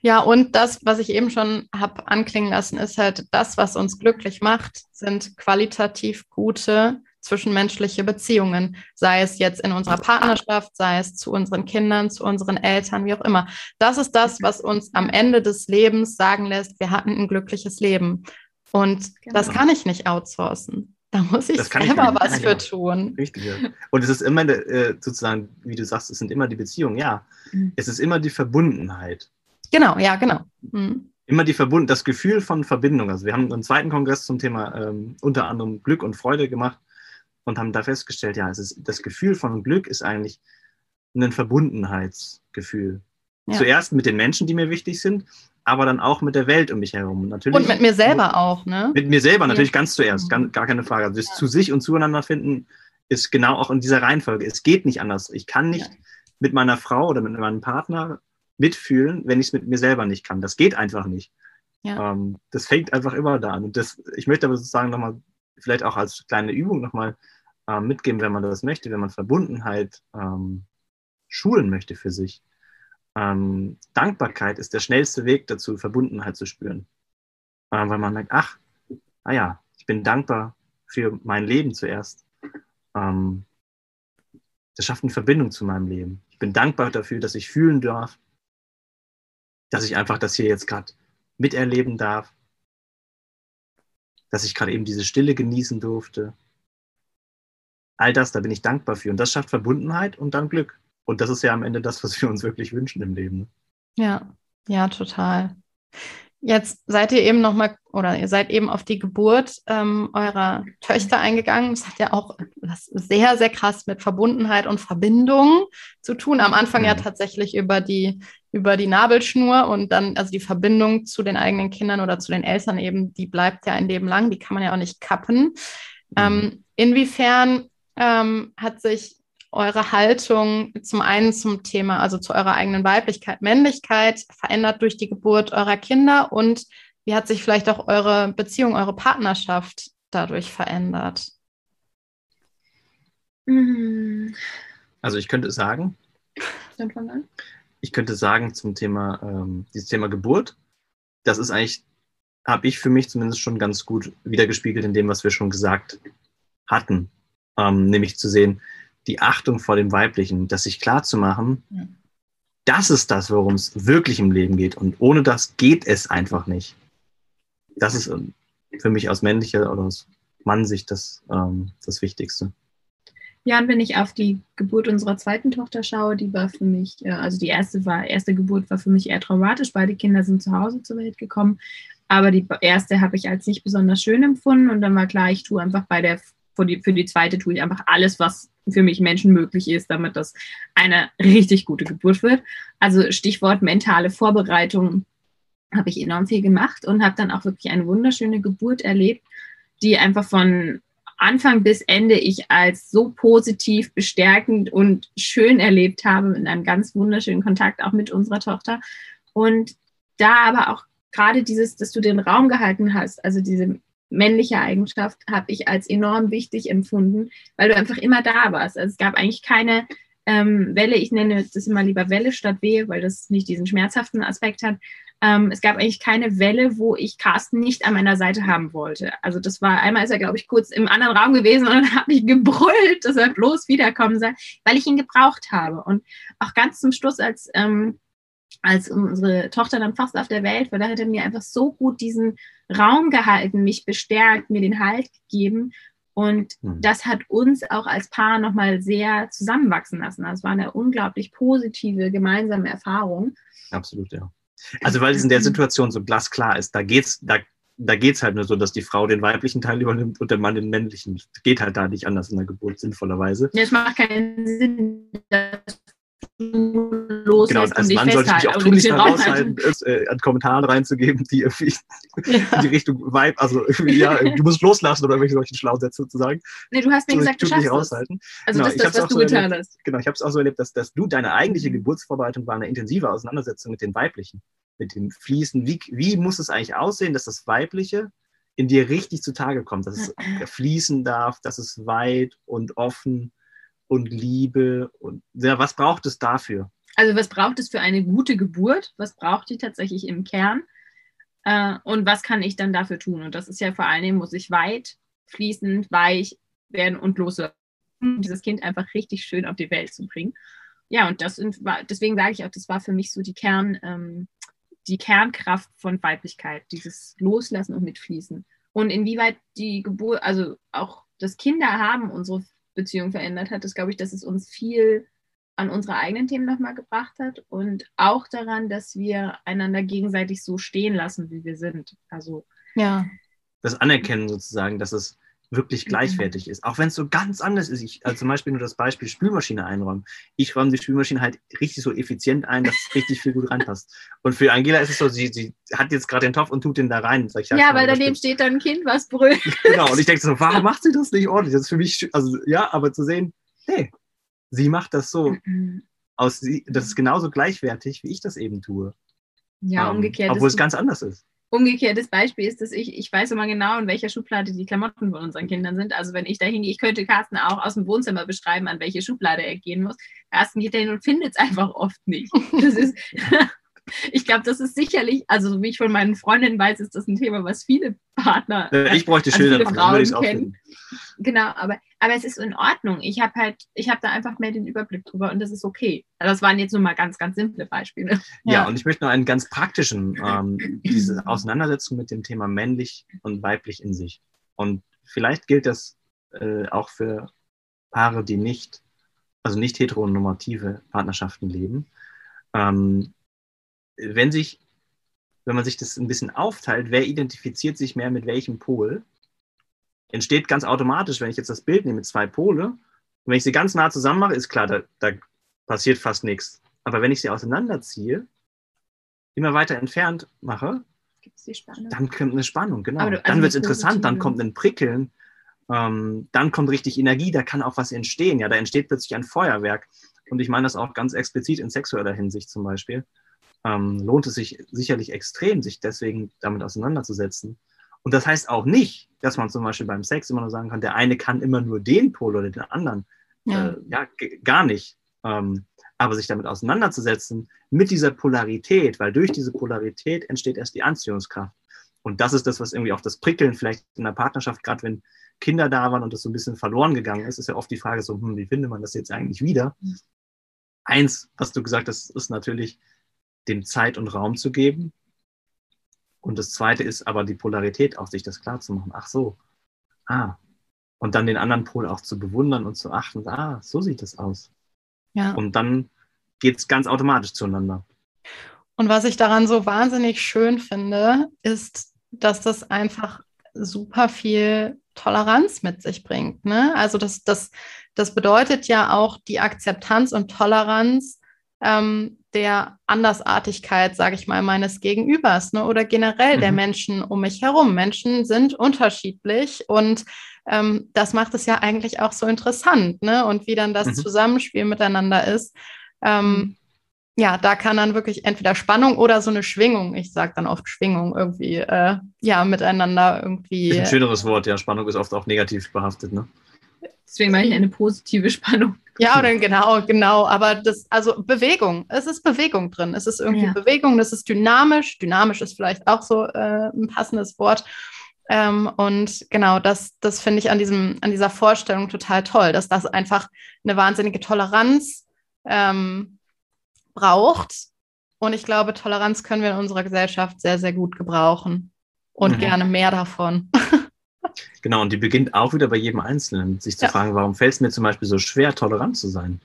Ja, und das, was ich eben schon habe anklingen lassen, ist halt das, was uns glücklich macht, sind qualitativ gute zwischenmenschliche Beziehungen, sei es jetzt in unserer Partnerschaft, sei es zu unseren Kindern, zu unseren Eltern, wie auch immer. Das ist das, was uns am Ende des Lebens sagen lässt, wir hatten ein glückliches Leben. Und genau. das kann ich nicht outsourcen. Da muss ich selber ich was für tun. Richtig, ja. Und es ist immer äh, sozusagen, wie du sagst, es sind immer die Beziehungen, ja. Mhm. Es ist immer die Verbundenheit. Genau, ja, genau. Mhm. Immer die Verbund das Gefühl von Verbindung. Also wir haben einen zweiten Kongress zum Thema ähm, unter anderem Glück und Freude gemacht und haben da festgestellt, ja, es ist, das Gefühl von Glück ist eigentlich ein Verbundenheitsgefühl. Ja. Zuerst mit den Menschen, die mir wichtig sind, aber dann auch mit der Welt um mich herum. Natürlich, und mit mir selber auch, ne? Mit mir selber natürlich ja. ganz zuerst, ganz, gar keine Frage. Also das ja. zu sich und zueinander finden ist genau auch in dieser Reihenfolge. Es geht nicht anders. Ich kann nicht mit meiner Frau oder mit meinem Partner mitfühlen, wenn ich es mit mir selber nicht kann. Das geht einfach nicht. Ähm, das fängt einfach immer da an. Und das, ich möchte aber sozusagen nochmal, vielleicht auch als kleine Übung nochmal äh, mitgeben, wenn man das möchte, wenn man Verbundenheit ähm, schulen möchte für sich. Ähm, Dankbarkeit ist der schnellste Weg dazu, Verbundenheit zu spüren. Äh, weil man merkt, ach, ah ja, ich bin dankbar für mein Leben zuerst. Ähm, das schafft eine Verbindung zu meinem Leben. Ich bin dankbar dafür, dass ich fühlen darf, dass ich einfach das hier jetzt gerade miterleben darf, dass ich gerade eben diese Stille genießen durfte, all das, da bin ich dankbar für. Und das schafft Verbundenheit und dann Glück. Und das ist ja am Ende das, was wir uns wirklich wünschen im Leben. Ne? Ja, ja, total. Jetzt seid ihr eben nochmal oder ihr seid eben auf die Geburt ähm, eurer Töchter eingegangen. Das hat ja auch was sehr, sehr krass mit Verbundenheit und Verbindung zu tun. Am Anfang mhm. ja tatsächlich über die, über die Nabelschnur und dann, also die Verbindung zu den eigenen Kindern oder zu den Eltern eben, die bleibt ja ein Leben lang, die kann man ja auch nicht kappen. Mhm. Ähm, inwiefern ähm, hat sich eure Haltung zum einen zum Thema, also zu eurer eigenen Weiblichkeit, Männlichkeit verändert durch die Geburt eurer Kinder und wie hat sich vielleicht auch eure Beziehung, eure Partnerschaft dadurch verändert? Mhm. Also ich könnte sagen, ich könnte sagen zum Thema, ähm, dieses Thema Geburt, das ist eigentlich, habe ich für mich zumindest schon ganz gut wiedergespiegelt in dem, was wir schon gesagt hatten ähm, nämlich zu sehen, die Achtung vor dem Weiblichen, das sich klar zu machen, ja. das ist das, worum es wirklich im Leben geht. Und ohne das geht es einfach nicht. Das ist ähm, für mich aus männlicher oder aus Mannsicht das, ähm, das Wichtigste. Ja, und wenn ich auf die Geburt unserer zweiten Tochter schaue, die war für mich, äh, also die erste war, erste Geburt war für mich eher traumatisch. Beide Kinder sind zu Hause zur Welt gekommen. Aber die erste habe ich als nicht besonders schön empfunden. Und dann war klar, ich tue einfach bei der, für die, für die zweite tue ich einfach alles, was für mich Menschen möglich ist, damit das eine richtig gute Geburt wird. Also Stichwort mentale Vorbereitung habe ich enorm viel gemacht und habe dann auch wirklich eine wunderschöne Geburt erlebt, die einfach von Anfang bis Ende ich als so positiv, bestärkend und schön erlebt habe, mit einem ganz wunderschönen Kontakt auch mit unserer Tochter. Und da aber auch gerade dieses, dass du den Raum gehalten hast, also diese männliche Eigenschaft, habe ich als enorm wichtig empfunden, weil du einfach immer da warst. Also es gab eigentlich keine ähm, Welle, ich nenne das immer lieber Welle statt Wehe, weil das nicht diesen schmerzhaften Aspekt hat, ähm, es gab eigentlich keine Welle, wo ich Carsten nicht an meiner Seite haben wollte. Also das war, einmal ist er, glaube ich, kurz im anderen Raum gewesen und dann habe ich gebrüllt, dass er bloß wiederkommen soll, weil ich ihn gebraucht habe. Und auch ganz zum Schluss, als, ähm, als unsere Tochter dann fast auf der Welt war, da hat er mir einfach so gut diesen Raum gehalten, mich bestärkt, mir den Halt gegeben. Und mhm. das hat uns auch als Paar nochmal sehr zusammenwachsen lassen. Das war eine unglaublich positive gemeinsame Erfahrung. Absolut, ja. Also weil es in der Situation so glasklar ist, da geht's, da, da geht's halt nur so, dass die Frau den weiblichen Teil übernimmt und der Mann den männlichen. Geht halt da nicht anders in der Geburt, sinnvollerweise. Ja, es macht keinen Sinn, dass loslässt genau, und als und Mann sollte ich mich auch tunlichst heraushalten, äh, an Kommentaren reinzugeben, die irgendwie ja. in die Richtung Vibe, also ja, du musst loslassen oder irgendwelche solchen schlauen Sätze zu sagen. Nee, du hast mir gesagt, du schaffst raushalten. Also genau, das ist das, was du so getan erlebt, hast. Genau, ich habe es auch so erlebt, dass, dass du, deine eigentliche Geburtsvorbereitung war eine intensive Auseinandersetzung mit den Weiblichen, mit dem Fließen. Wie, wie muss es eigentlich aussehen, dass das Weibliche in dir richtig zutage kommt, dass es fließen darf, dass es weit und offen und Liebe und ja, was braucht es dafür? Also was braucht es für eine gute Geburt? Was braucht die tatsächlich im Kern? Äh, und was kann ich dann dafür tun? Und das ist ja vor allen Dingen, muss ich weit, fließend, weich werden und loslassen, dieses Kind einfach richtig schön auf die Welt zu bringen. Ja, und das deswegen sage ich auch, das war für mich so die Kern, ähm, die Kernkraft von Weiblichkeit, dieses Loslassen und Mitfließen. Und inwieweit die Geburt, also auch das Kinder haben unsere Beziehung verändert hat, ist, glaube ich, dass es uns viel an unsere eigenen Themen nochmal gebracht hat und auch daran, dass wir einander gegenseitig so stehen lassen, wie wir sind. Also ja. Das Anerkennen sozusagen, dass es wirklich mhm. gleichwertig ist. Auch wenn es so ganz anders ist. Ich, also zum Beispiel nur das Beispiel Spülmaschine einräumen. Ich räume die Spülmaschine halt richtig so effizient ein, dass es richtig viel gut reinpasst. Und für Angela ist es so, sie, sie hat jetzt gerade den Topf und tut den da rein. Ich, ja, weil daneben steht dann ein Kind, was brüllt. Genau, und ich denke so, warum macht sie das nicht ordentlich? Das ist für mich, also ja, aber zu sehen, hey, sie macht das so. Aus, das ist genauso gleichwertig, wie ich das eben tue. Ja, um, umgekehrt. Obwohl es ganz anders ist umgekehrtes Beispiel ist, dass ich, ich weiß immer genau, in welcher Schublade die Klamotten von unseren Kindern sind. Also wenn ich da hingehe, ich könnte Carsten auch aus dem Wohnzimmer beschreiben, an welche Schublade er gehen muss. Carsten geht dahin und findet es einfach oft nicht. Das ist, ich glaube, das ist sicherlich, also wie ich von meinen Freundinnen weiß, ist das ein Thema, was viele Partner, ich bräuchte also viele Frauen kennen. Genau, aber, aber es ist in Ordnung. Ich habe halt, ich habe da einfach mehr den Überblick drüber und das ist okay. Also das waren jetzt nur mal ganz, ganz simple Beispiele. Ja, ja und ich möchte noch einen ganz praktischen, ähm, diese Auseinandersetzung mit dem Thema männlich und weiblich in sich. Und vielleicht gilt das äh, auch für Paare, die nicht, also nicht heteronormative Partnerschaften leben. Ähm, wenn sich, wenn man sich das ein bisschen aufteilt, wer identifiziert sich mehr mit welchem Pol, entsteht ganz automatisch, wenn ich jetzt das Bild nehme mit zwei Pole, und wenn ich sie ganz nah zusammen mache, ist klar, da, da passiert fast nichts. Aber wenn ich sie auseinanderziehe, immer weiter entfernt mache, dann kommt eine Spannung, genau. Du, also dann wird es interessant, dann kommt ein Prickeln, ähm, dann kommt richtig Energie, da kann auch was entstehen. Ja, da entsteht plötzlich ein Feuerwerk. Und ich meine das auch ganz explizit in sexueller Hinsicht zum Beispiel ähm, lohnt es sich sicherlich extrem, sich deswegen damit auseinanderzusetzen. Und das heißt auch nicht, dass man zum Beispiel beim Sex immer nur sagen kann, der eine kann immer nur den Pol oder den anderen. Ja, äh, ja gar nicht. Ähm, aber sich damit auseinanderzusetzen mit dieser Polarität, weil durch diese Polarität entsteht erst die Anziehungskraft. Und das ist das, was irgendwie auch das Prickeln vielleicht in der Partnerschaft, gerade wenn Kinder da waren und das so ein bisschen verloren gegangen ist, ist ja oft die Frage so, hm, wie findet man das jetzt eigentlich wieder? Mhm. Eins, was du gesagt hast, ist natürlich, dem Zeit und Raum zu geben. Und das zweite ist aber die Polarität, auch sich das klar zu machen. Ach so, ah, und dann den anderen Pol auch zu bewundern und zu achten, ah, so sieht es aus. Ja. Und dann geht es ganz automatisch zueinander. Und was ich daran so wahnsinnig schön finde, ist, dass das einfach super viel Toleranz mit sich bringt. Ne? Also das, das, das bedeutet ja auch die Akzeptanz und Toleranz ähm, der Andersartigkeit, sage ich mal, meines Gegenübers ne? oder generell mhm. der Menschen um mich herum. Menschen sind unterschiedlich und ähm, das macht es ja eigentlich auch so interessant. Ne? Und wie dann das mhm. Zusammenspiel miteinander ist. Ähm, mhm. ja, da kann dann wirklich entweder Spannung oder so eine Schwingung, ich sage dann oft Schwingung, irgendwie, äh, ja, miteinander irgendwie. Ist ein schöneres Wort, ja. Spannung ist oft auch negativ behaftet, ne? Deswegen meine ich eine positive Spannung. Ja, oder genau, genau. Aber das, also Bewegung, es ist Bewegung drin. Es ist irgendwie ja. Bewegung, es ist dynamisch. Dynamisch ist vielleicht auch so äh, ein passendes Wort. Ähm, und genau, das, das finde ich an, diesem, an dieser Vorstellung total toll, dass das einfach eine wahnsinnige Toleranz ähm, braucht. Und ich glaube, Toleranz können wir in unserer Gesellschaft sehr, sehr gut gebrauchen. Und mhm. gerne mehr davon. Genau, und die beginnt auch wieder bei jedem Einzelnen, sich zu ja. fragen, warum fällt es mir zum Beispiel so schwer, tolerant zu sein?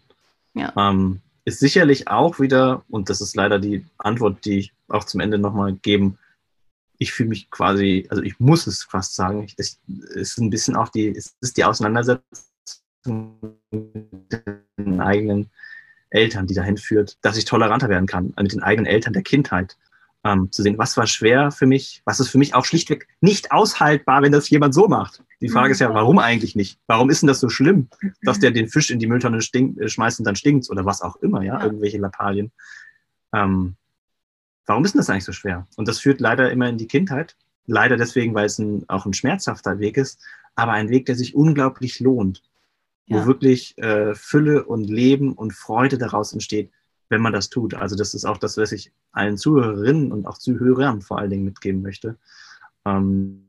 Ja. Ähm, ist sicherlich auch wieder, und das ist leider die Antwort, die ich auch zum Ende nochmal geben, ich fühle mich quasi, also ich muss es fast sagen, es ist ein bisschen auch die, es ist die Auseinandersetzung mit den eigenen Eltern, die dahin führt, dass ich toleranter werden kann, mit den eigenen Eltern der Kindheit ähm, zu sehen, was war schwer für mich, was ist für mich auch schlichtweg nicht aushaltbar, wenn das jemand so macht. Die Frage ist ja, mhm. warum eigentlich nicht? Warum ist denn das so schlimm, dass der den Fisch in die Mülltonne stinkt, äh, schmeißt und dann stinkt oder was auch immer, ja, ja. irgendwelche Lappalien. Ähm, warum ist denn das eigentlich so schwer? Und das führt leider immer in die Kindheit. Leider deswegen, weil es ein, auch ein schmerzhafter Weg ist, aber ein Weg, der sich unglaublich lohnt, ja. wo wirklich äh, Fülle und Leben und Freude daraus entsteht wenn man das tut. Also das ist auch das, was ich allen Zuhörerinnen und auch Zuhörern vor allen Dingen mitgeben möchte. Ähm,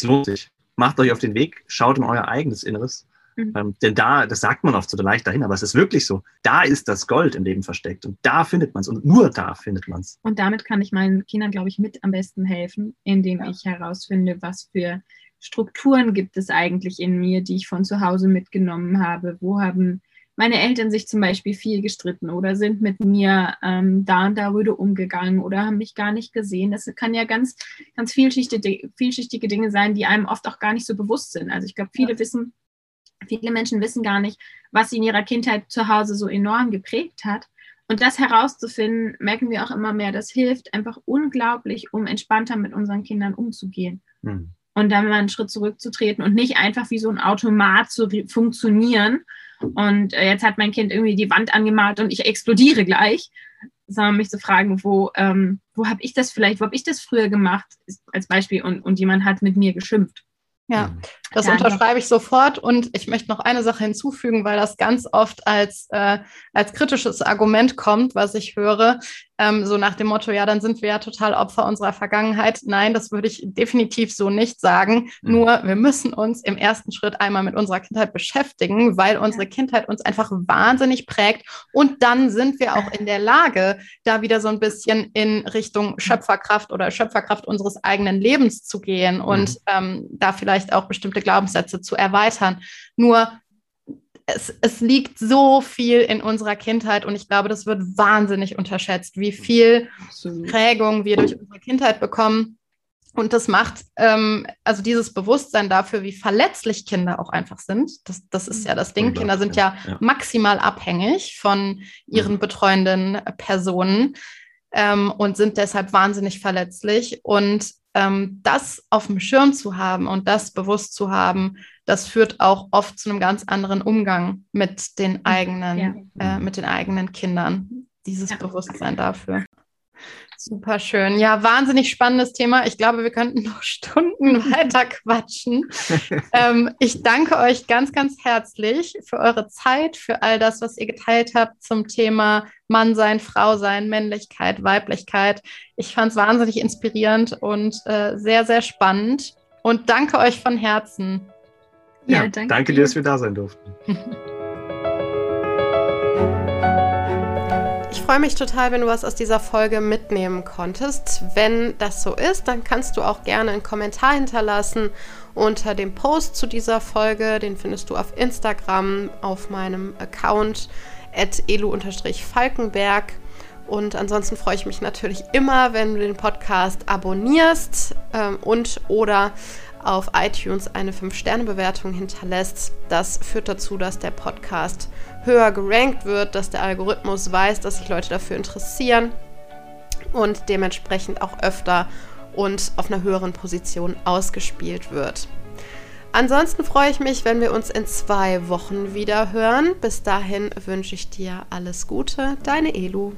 es lohnt sich. Macht euch auf den Weg, schaut in euer eigenes Inneres. Mhm. Ähm, denn da, das sagt man oft so leicht dahin, aber es ist wirklich so. Da ist das Gold im Leben versteckt und da findet man es und nur da findet man es. Und damit kann ich meinen Kindern, glaube ich, mit am besten helfen, indem ich herausfinde, was für Strukturen gibt es eigentlich in mir, die ich von zu Hause mitgenommen habe. Wo haben meine Eltern sich zum Beispiel viel gestritten oder sind mit mir ähm, da und da rüde umgegangen oder haben mich gar nicht gesehen. Das kann ja ganz, ganz vielschichtige, vielschichtige Dinge sein, die einem oft auch gar nicht so bewusst sind. Also ich glaube, viele ja. wissen, viele Menschen wissen gar nicht, was sie in ihrer Kindheit zu Hause so enorm geprägt hat. Und das herauszufinden, merken wir auch immer mehr, das hilft einfach unglaublich, um entspannter mit unseren Kindern umzugehen. Mhm. Und dann mal einen Schritt zurückzutreten und nicht einfach wie so ein Automat zu funktionieren und äh, jetzt hat mein Kind irgendwie die Wand angemalt und ich explodiere gleich. Sondern mich zu fragen, wo, ähm, wo habe ich das vielleicht, wo habe ich das früher gemacht, als Beispiel, und, und jemand hat mit mir geschimpft. Ja, mhm. das unterschreibe ich sofort und ich möchte noch eine Sache hinzufügen, weil das ganz oft als, äh, als kritisches Argument kommt, was ich höre, ähm, so nach dem Motto, ja, dann sind wir ja total Opfer unserer Vergangenheit. Nein, das würde ich definitiv so nicht sagen. Mhm. Nur wir müssen uns im ersten Schritt einmal mit unserer Kindheit beschäftigen, weil unsere Kindheit uns einfach wahnsinnig prägt und dann sind wir auch in der Lage, da wieder so ein bisschen in Richtung Schöpferkraft oder Schöpferkraft unseres eigenen Lebens zu gehen und mhm. ähm, da vielleicht vielleicht auch bestimmte Glaubenssätze zu erweitern. Nur es, es, liegt so viel in unserer Kindheit und ich glaube, das wird wahnsinnig unterschätzt, wie viel Prägung wir durch unsere Kindheit bekommen. Und das macht, ähm, also dieses Bewusstsein dafür, wie verletzlich Kinder auch einfach sind. Das, das ist ja das Ding. Kinder sind ja, ja. maximal abhängig von ihren mhm. betreuenden Personen ähm, und sind deshalb wahnsinnig verletzlich. Und ähm, das auf dem Schirm zu haben und das bewusst zu haben, das führt auch oft zu einem ganz anderen Umgang mit den eigenen, ja. äh, mit den eigenen Kindern. Dieses ja. Bewusstsein dafür. Super schön. Ja, wahnsinnig spannendes Thema. Ich glaube, wir könnten noch Stunden weiter quatschen. ähm, ich danke euch ganz, ganz herzlich für eure Zeit, für all das, was ihr geteilt habt zum Thema Mann sein, Frau sein, Männlichkeit, Weiblichkeit. Ich fand es wahnsinnig inspirierend und äh, sehr, sehr spannend. Und danke euch von Herzen. Ja, ja danke, danke dir, dass wir da sein durften. freue mich total, wenn du was aus dieser Folge mitnehmen konntest. Wenn das so ist, dann kannst du auch gerne einen Kommentar hinterlassen unter dem Post zu dieser Folge. Den findest du auf Instagram auf meinem Account elu-falkenberg. Und ansonsten freue ich mich natürlich immer, wenn du den Podcast abonnierst ähm, und oder auf iTunes eine 5-Sterne-Bewertung hinterlässt. Das führt dazu, dass der Podcast höher gerankt wird, dass der Algorithmus weiß, dass sich Leute dafür interessieren und dementsprechend auch öfter und auf einer höheren Position ausgespielt wird. Ansonsten freue ich mich, wenn wir uns in zwei Wochen wieder hören. Bis dahin wünsche ich dir alles Gute, deine Elu.